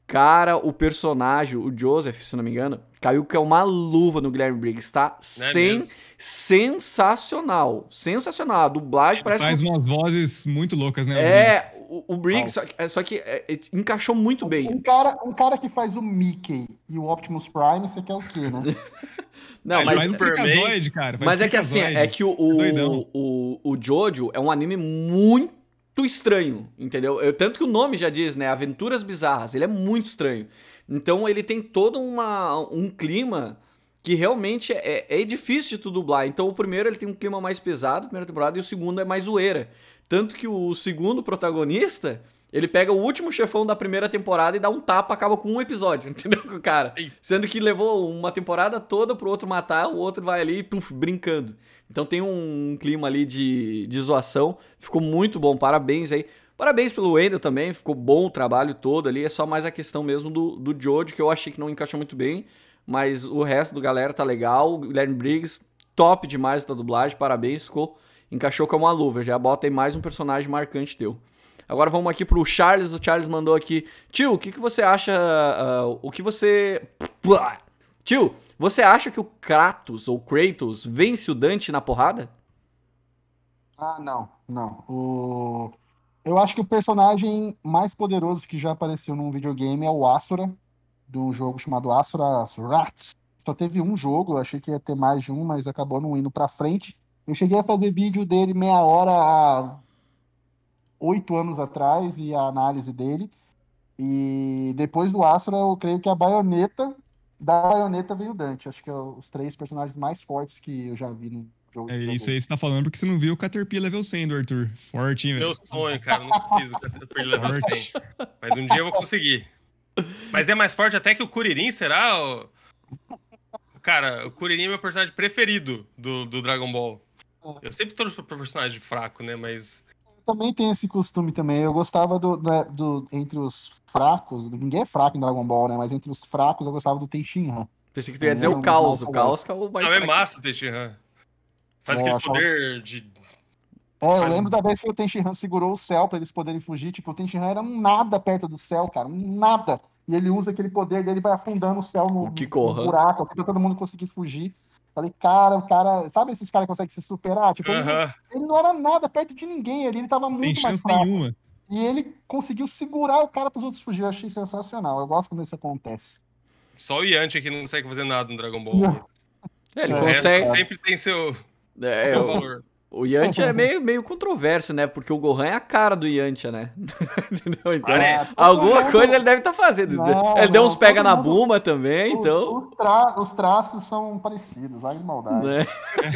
Cara, o personagem, o Joseph, se não me engano, caiu que é uma luva no Guilherme Briggs, tá? Não é Sem, mesmo? sensacional. Sensacional. A dublagem parece Faz que... umas vozes muito loucas, né? o É, o, o Briggs, só que, é, só que é, é, encaixou muito bem. Um cara, um cara que faz o Mickey e o Optimus Prime, você quer o quê, né? Não, Ele mas, faz o Superman- cara. faz mas o é que assim, é que o, o, Doidão. o, o Jojo é um anime muito estranho, entendeu? Eu, tanto que o nome já diz, né? Aventuras Bizarras. Ele é muito estranho. Então ele tem todo uma, um clima que realmente é, é difícil de tu dublar. Então o primeiro ele tem um clima mais pesado, primeira temporada, e o segundo é mais zoeira. Tanto que o segundo protagonista, ele pega o último chefão da primeira temporada e dá um tapa, acaba com um episódio, entendeu? Com o cara. Sendo que levou uma temporada toda pro outro matar, o outro vai ali, puf, brincando. Então tem um clima ali de, de zoação. Ficou muito bom, parabéns aí. Parabéns pelo Wendel também, ficou bom o trabalho todo ali. É só mais a questão mesmo do, do Jojo, que eu achei que não encaixou muito bem. Mas o resto do galera tá legal. O Guilherme Briggs, top demais da dublagem, parabéns, ficou. Encaixou como uma luva. Já bota aí mais um personagem marcante teu. Agora vamos aqui pro Charles. O Charles mandou aqui. Tio, o que, que você acha. ah, o que você. Tio, você acha que o Kratos ou Kratos vence o Dante na porrada? Ah, não, não. O... Eu acho que o personagem mais poderoso que já apareceu num videogame é o Asura, de um jogo chamado Asura Rats. Só teve um jogo, eu achei que ia ter mais de um, mas acabou não indo pra frente. Eu cheguei a fazer vídeo dele meia hora há oito anos atrás e a análise dele. E depois do Asura, eu creio que a baioneta, da baioneta veio o Dante. Acho que é os três personagens mais fortes que eu já vi no jogo. É isso aí você tá falando porque você não viu o Caterpillar level 100 do Arthur. Forte, hein, velho? Meu sonho, cara. eu Nunca fiz o Caterpillar level 100. Mas um dia eu vou conseguir. Mas é mais forte até que o Kuririn, será? Cara, o Kuririn é meu personagem preferido do, do Dragon Ball. Eu sempre torço pra personagem fraco, né? Mas. também tem esse costume também. Eu gostava do, da- do- entre os fracos, ninguém é fraco em Dragon Ball, né? Mas entre os fracos eu gostava do Tenshinhan. Pensei que tu ia dizer Não, o caos. O caos que é o mais Não, é massa o Tenshinhan. Faz É, aquele poder de. É, eu Faz- lembro da vez que o Tenshinhan segurou o céu pra eles poderem fugir. Tipo, o Tenshinhan era um nada perto do céu, cara. um Nada. E ele usa aquele poder dele e vai afundando o céu no, O no buraco, pra todo mundo conseguir fugir. Falei, cara, o cara. Sabe esses caras que conseguem se superar? Tipo, ele, Aham. ele não era nada perto de ninguém ali, ele tava Tem muito mais chance fraco. nenhuma. E ele conseguiu segurar o cara pros outros fugir. Eu achei sensacional. Eu gosto quando isso acontece. Só o Yanti aqui não consegue fazer nada no Dragon Ball. Não. Ele É, consegue. sempre tem seu, É, seu o, valor. O Yantia é meio, meio controverso, né? Porque o Gohan é a cara do Yantia, né? Entendeu? Então, Pare- todo alguma mundo- coisa ele deve estar fazendo. Não, ele deu uns não, pega na mundo- buma também, os- então. Os, tra- os traços são parecidos, vai de maldade. Né?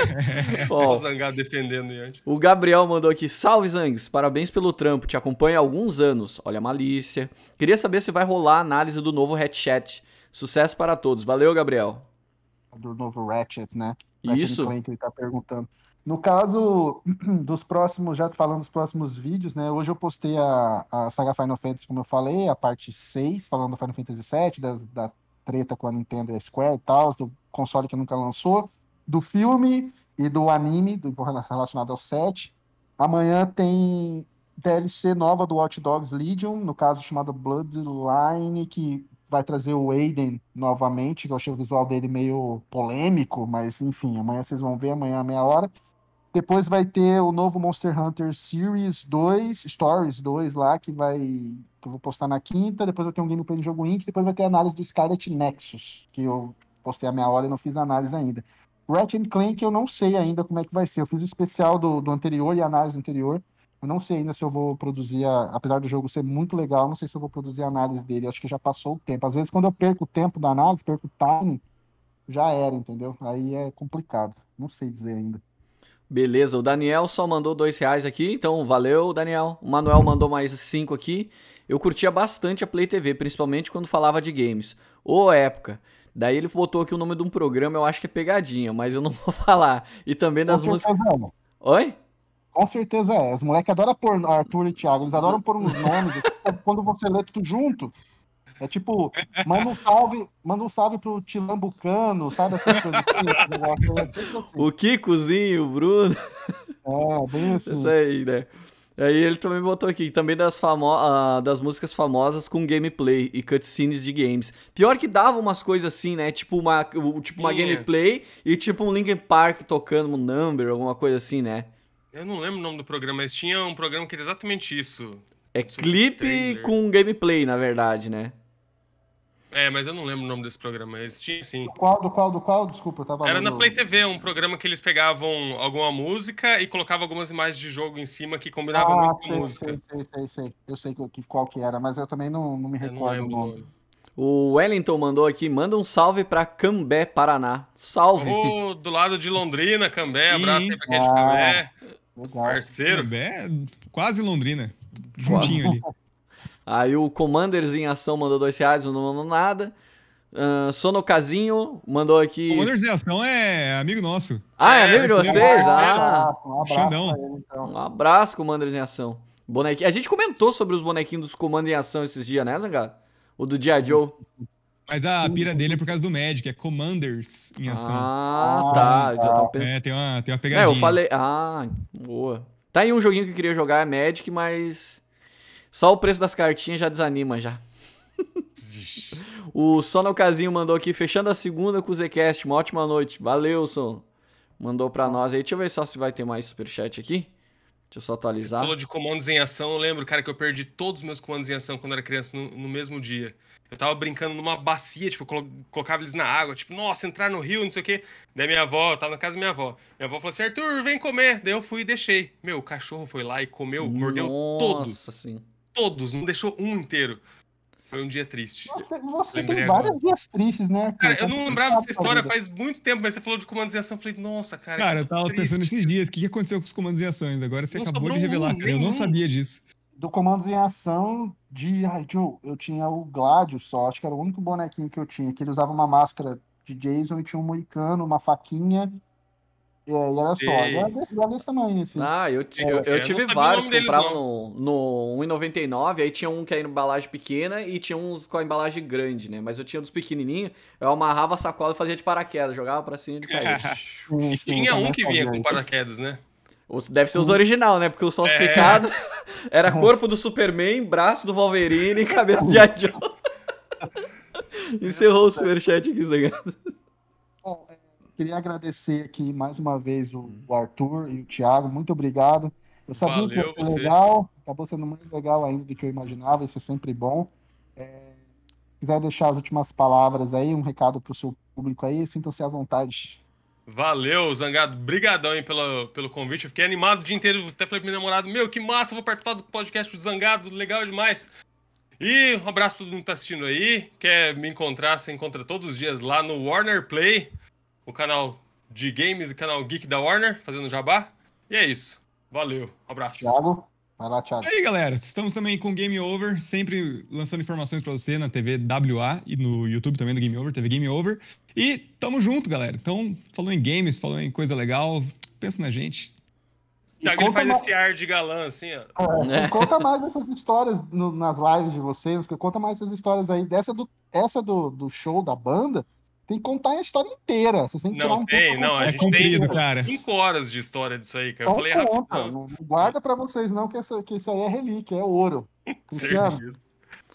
Ó, Ó, o Zangado defendendo o Yanti. o Gabriel mandou aqui: Salve Zangs, parabéns pelo trampo, te acompanho há alguns anos. Olha a malícia. Queria saber se vai rolar a análise do novo Headchat. Sucesso para todos. Valeu, Gabriel. Do novo Ratchet, né? Ratchet Isso. Que ele tá perguntando. No caso dos próximos, já falando dos próximos vídeos, né? Hoje eu postei a, a saga Final Fantasy, como eu falei, a parte 6, falando do Final Fantasy VII, da, da treta com a Nintendo Square e tal, do console que nunca lançou, do filme e do anime, do relacionado ao 7. Amanhã tem DLC nova do Watch Dogs Legion, no caso chamado Bloodline, que vai trazer o Aiden novamente, que eu achei o visual dele meio polêmico, mas enfim, amanhã vocês vão ver, amanhã à meia hora. Depois vai ter o novo Monster Hunter Series 2, Stories 2 lá, que vai. que eu vou postar na quinta. Depois vai ter um gameplay de jogo indie. Depois vai ter a análise do Scarlet Nexus, que eu postei a meia hora e não fiz análise ainda. Ratchet Clank eu não sei ainda como é que vai ser. Eu fiz o especial do, do anterior e a análise anterior. Eu não sei ainda se eu vou produzir, a- apesar do jogo ser muito legal, não sei se eu vou produzir a análise dele. Acho que já passou o tempo. Às vezes, quando eu perco o tempo da análise, perco o timing, já era, entendeu? Aí é complicado. Não sei dizer ainda. Beleza, o Daniel só mandou dois reais aqui, então valeu, Daniel. O Manuel mandou mais cinco aqui. Eu curtia bastante a Play TV, principalmente quando falava de games. Ô, época. Daí ele botou aqui o nome de um programa, eu acho que é pegadinha, mas eu não vou falar. E também das Com músicas. certeza é. Oi? Com certeza é. Os moleques adoram pôr Arthur e Thiago, eles adoram pôr uns nomes. assim, quando você lê tudo junto, é tipo, manda um salve, manda um salve pro Tilambucano, sabe essas coisas assim? é sempre assim. O Kikozinho, o Bruno. É, bem assim. Isso aí, né? Aí ele também botou aqui, também das, famo ah, das músicas famosas com gameplay e cutscenes de games. Pior que dava umas coisas assim, né? Tipo uma, tipo uma gameplay e tipo um Linkin Park tocando um number, alguma coisa assim, né? Eu não lembro o nome do programa, mas tinha um programa que era exatamente isso. É clipe com gameplay, na verdade, né? É, mas eu não lembro o nome desse programa. Tinha sim. Do qual, do qual, do qual? Desculpa, eu tava Era na Play TV, um programa que eles pegavam alguma música e colocavam algumas imagens de jogo em cima que combinavam Ah, muito com a sei, música. sei, sei, sei, sei. Eu sei que, que- qual que era, mas eu também não, não me Eu recordo o nome. O Wellington mandou aqui, manda um salve pra Cambé, Paraná. Salve! Ô, do lado de Londrina, Cambé, Sim. abraço aí pra quem é de Ah. Cambé, Legal. parceiro. É quase Londrina. Juntinho ali. Aí o Commanders em ação mandou dois reais, mas não mandou nada. Uh, Sonocasinho mandou aqui. O Wonders em Ação é amigo nosso. Ah, é É, amigo de é, vocês? é, Ah, Um abraço ele, então. um abraço, Commanders em ação. Bonequinho. A gente comentou sobre os bonequinhos dos Commanders em ação esses dias, né, Zangado? O do G.I. Joe. Mas a pira dele é por causa do Magic, é Commanders em Ação. Ah, Ah, tá. Já tá. tô pensando. É, tem uma, tem uma É, pegadinha. eu falei. Ah, boa. Tá aí um joguinho que eu queria jogar, é Magic, mas. Só o preço das cartinhas já desanima já. O Sonocasinho mandou aqui, fechando a segunda com o Zcast. Uma ótima noite. Valeu, Son. Mandou pra nós aí. Deixa eu ver só se vai ter mais superchat aqui. Deixa eu só Você atualizar. falou de comandos em ação, eu lembro, cara, que eu perdi todos os meus comandos em ação quando era criança no, no mesmo dia. Eu tava brincando numa bacia, tipo, eu colo- colocava eles na água, tipo, nossa, entrar no rio, não sei o quê. Daí minha avó, eu tava na casa da minha avó. Minha avó falou assim, Arthur, vem comer. Daí eu fui e deixei. Meu, o cachorro foi lá e comeu, mordeu todos, Nossa, sim. Todos, não deixou um inteiro. Foi um dia triste. Você, você Lembrei tem agora. vários dias tristes, né? Arthur? Cara, eu Como não lembrava tá dessa história faz muito tempo, mas você falou de comandos em ação, eu falei, nossa, cara. Cara, eu tava triste. pensando esses dias, o que que aconteceu com os comandos em ações? Agora você Não acabou de revelar, um, cara. Eu não sabia disso. do Comandos em Ação de. Ai, Joe, eu tinha o Gladius só, acho que era o único bonequinho que eu tinha, que ele usava uma máscara de Jason e tinha um moicano, uma faquinha. É, e era só. E era desse, tamanho, assim. Ah, eu, É, eu, eu eu tive o vários, comprava no, no 1,99, aí tinha um que era em embalagem pequena e tinha uns com a embalagem grande, né? Mas eu tinha dos pequenininhos, eu amarrava a sacola e fazia de paraquedas, jogava pra cima e caía. Sim, Tinha um que vinha com paraquedas, né? Deve ser os original, né? Porque os falsificados era corpo do Superman, braço do Wolverine e cabeça de Joe. Encerrou o superchat aqui, Zangado. Queria agradecer aqui mais uma vez o, o Arthur e o Thiago. Muito obrigado. Eu sabia que ia Valeu ser legal, acabou sendo mais legal ainda do que eu imaginava, isso é sempre bom. É, quiser deixar as últimas palavras aí, um recado para o seu público aí, sintam-se à vontade. Valeu, Zangado. Brigadão aí pelo, pelo convite. Eu fiquei animado o dia inteiro. Até falei pro meu namorado, meu, que massa, vou participar do podcast do Zangado, legal demais. E um abraço pra todo mundo que tá assistindo aí. Quer me encontrar, você encontra todos os dias lá no Warner Play, o canal de games e canal Geek da Warner, fazendo jabá. E é isso. Valeu, um abraço. Thiago, vai lá, Thiago. E aí, galera, estamos também com Game Over, sempre lançando informações pra você na TV WA e no YouTube também do Game Over, TV Game Over. E tamo junto, galera. Então, falou em games, falou em coisa legal, pensa na gente. Thiago, ele faz ma- esse ar de galã, assim, ó. é, e conta mais essas histórias no- nas lives de vocês, conta mais essas histórias aí. Dessa do, essa do, do show da banda, tem que contar a história inteira. Vocês têm que tirar Não um tem, não, a É gente tem comprido, cara. 5 horas de história disso aí, cara. Eu falei conta, rápido. não, não guarda pra vocês não, que, essa, que isso aí é relíquia, é ouro. Cristiano,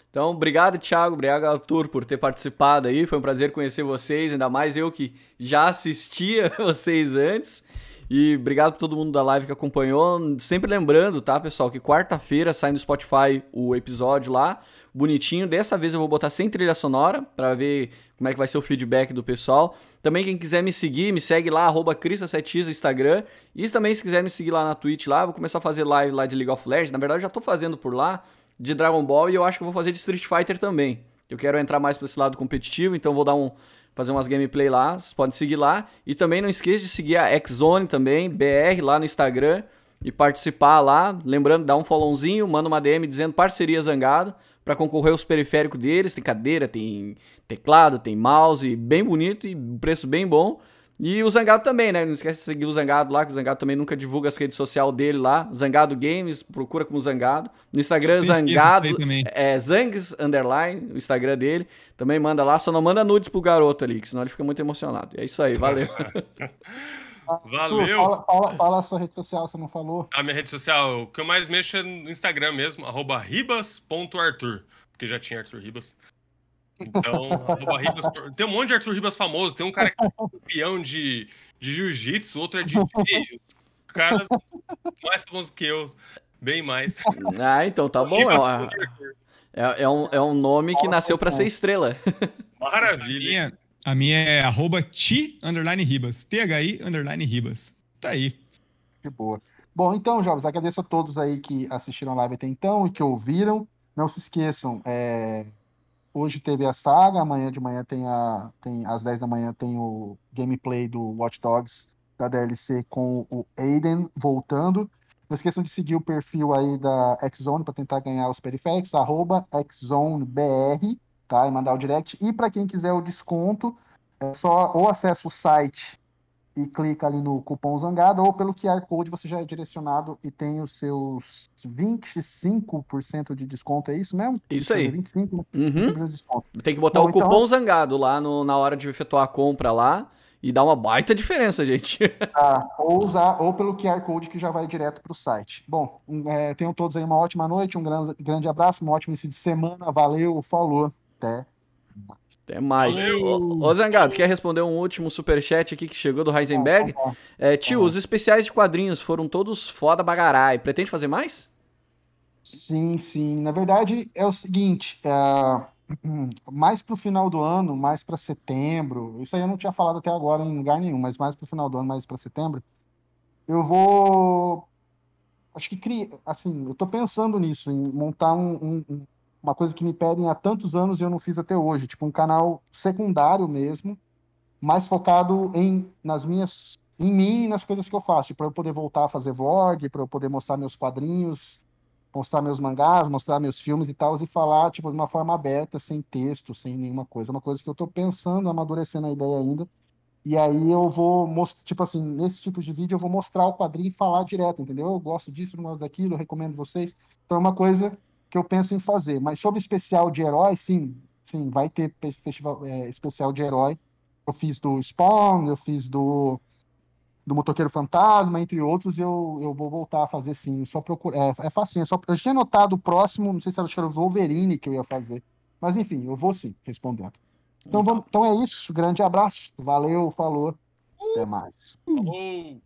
Então, obrigado, Thiago, obrigado, Arthur, por ter participado aí. Foi um prazer conhecer vocês, ainda mais eu que já assistia vocês antes. E obrigado por todo mundo da live que acompanhou. Sempre lembrando, tá, pessoal, que quarta-feira sai no Spotify o episódio lá, bonitinho. Dessa vez eu vou botar sem trilha sonora pra ver como é que vai ser o feedback do pessoal. Também quem quiser me seguir, me segue lá, arroba Crista7x no Instagram. E também se quiser me seguir lá na Twitch lá, vou começar a fazer live lá de League of Legends. Na verdade, eu já tô fazendo por lá de Dragon Ball e eu acho que eu vou fazer de Street Fighter também. Eu quero entrar mais pra esse lado competitivo, então vou dar um fazer umas gameplay lá, vocês podem seguir lá. E também não esqueça de seguir a Xzone também, BR lá no Instagram e participar lá, lembrando, dá um followzinho, manda uma DM dizendo parceria Zangado para concorrer aos periféricos deles, tem cadeira, tem teclado, tem mouse, bem bonito e preço bem bom. E o Zangado também, né? Não esquece de seguir o Zangado lá, que o Zangado também nunca divulga as redes sociais dele lá. Zangado Games, procura como Zangado. No Instagram, Zangado, é Zangs Underline, o Instagram dele. Também manda lá, só não manda nudes pro garoto ali, que senão ele fica muito emocionado. É isso aí, valeu. Valeu. Fala, fala, fala a sua rede social, você não falou. A minha rede social, o que eu mais mexo é no Instagram mesmo, arroba ribas.arthur, porque já tinha Arthur Ribas. Então, arroba ribas. Tem um monte de Arthur Ribas famoso, tem um cara que é campeão de, de jiu-jitsu, outro é DJ. Os caras mais famosos que eu, bem mais. ah, então tá bom. É, é, é um, é um nome que nasceu pra ser estrela. Maravilha. A minha é arroba ti, underline ribas. T-H-I, underline ribas. Tá aí. De boa. Bom, então, jovens, agradeço a todos aí que assistiram a live até então e que ouviram. Não se esqueçam, é, hoje teve a saga, amanhã de manhã tem a. Tem, às 10 da manhã tem o gameplay do Watch Dogs da DLC com o Aiden voltando. Não esqueçam de seguir o perfil aí da Xzone para tentar ganhar os periféricos, arroba XZoneBR, tá? E mandar o direct. E para quem quiser o desconto, é só ou acessa o site e clica ali no cupom Zangado, ou pelo QR Code você já é direcionado e tem os seus 25% de desconto, é isso mesmo? Isso aí. 25% Uhum. de desconto. Tem que botar Bom, o cupom então- Zangado lá no- na hora de efetuar a compra lá. E dá uma baita diferença, gente. Tá, ou usar, ou pelo QR Code que já vai direto para o site. Bom, é, tenham todos aí uma ótima noite, um grande, grande abraço, um ótimo início de semana, valeu, falou, até. Até mais. Ô, ô, Zangado, quer responder um último superchat aqui que chegou do Heisenberg? É, tio, os especiais de quadrinhos foram todos foda bagarai. Pretende fazer mais? Sim, sim. Na verdade, é o seguinte, é, mais pro final do ano, mais para setembro, isso aí eu não tinha falado até agora em lugar nenhum, mas mais pro final do ano, mais para setembro, eu vou, acho que cria, assim, eu tô pensando nisso, em montar um- um- uma coisa que me pedem há tantos anos e eu não fiz até hoje, tipo um canal secundário mesmo, mais focado em nas minhas, em mim e nas coisas que eu faço, para eu poder voltar a fazer vlog, para eu poder mostrar meus quadrinhos mostrar meus mangás, mostrar meus filmes e tal, e falar, tipo, de uma forma aberta, sem texto, sem nenhuma coisa. É uma coisa que eu tô pensando, amadurecendo a ideia ainda. E aí eu vou mostrar, tipo assim, nesse tipo de vídeo eu vou mostrar o quadrinho e falar direto, entendeu? Eu gosto disso, não gosto daquilo, recomendo vocês. Então é uma coisa que eu penso em fazer. Mas sobre especial de herói, sim, sim, vai ter festival é, especial de herói. Eu fiz do Spawn, eu fiz do do Motoqueiro Fantasma, entre outros, eu, eu vou voltar a fazer sim. Só procurar. É, é facinho. É só, eu tinha notado o próximo, não sei se era o Wolverine que eu ia fazer. Mas enfim, eu vou sim, respondendo. Então, vamos, então é isso. Grande abraço. Valeu, falou. Até mais. Falou.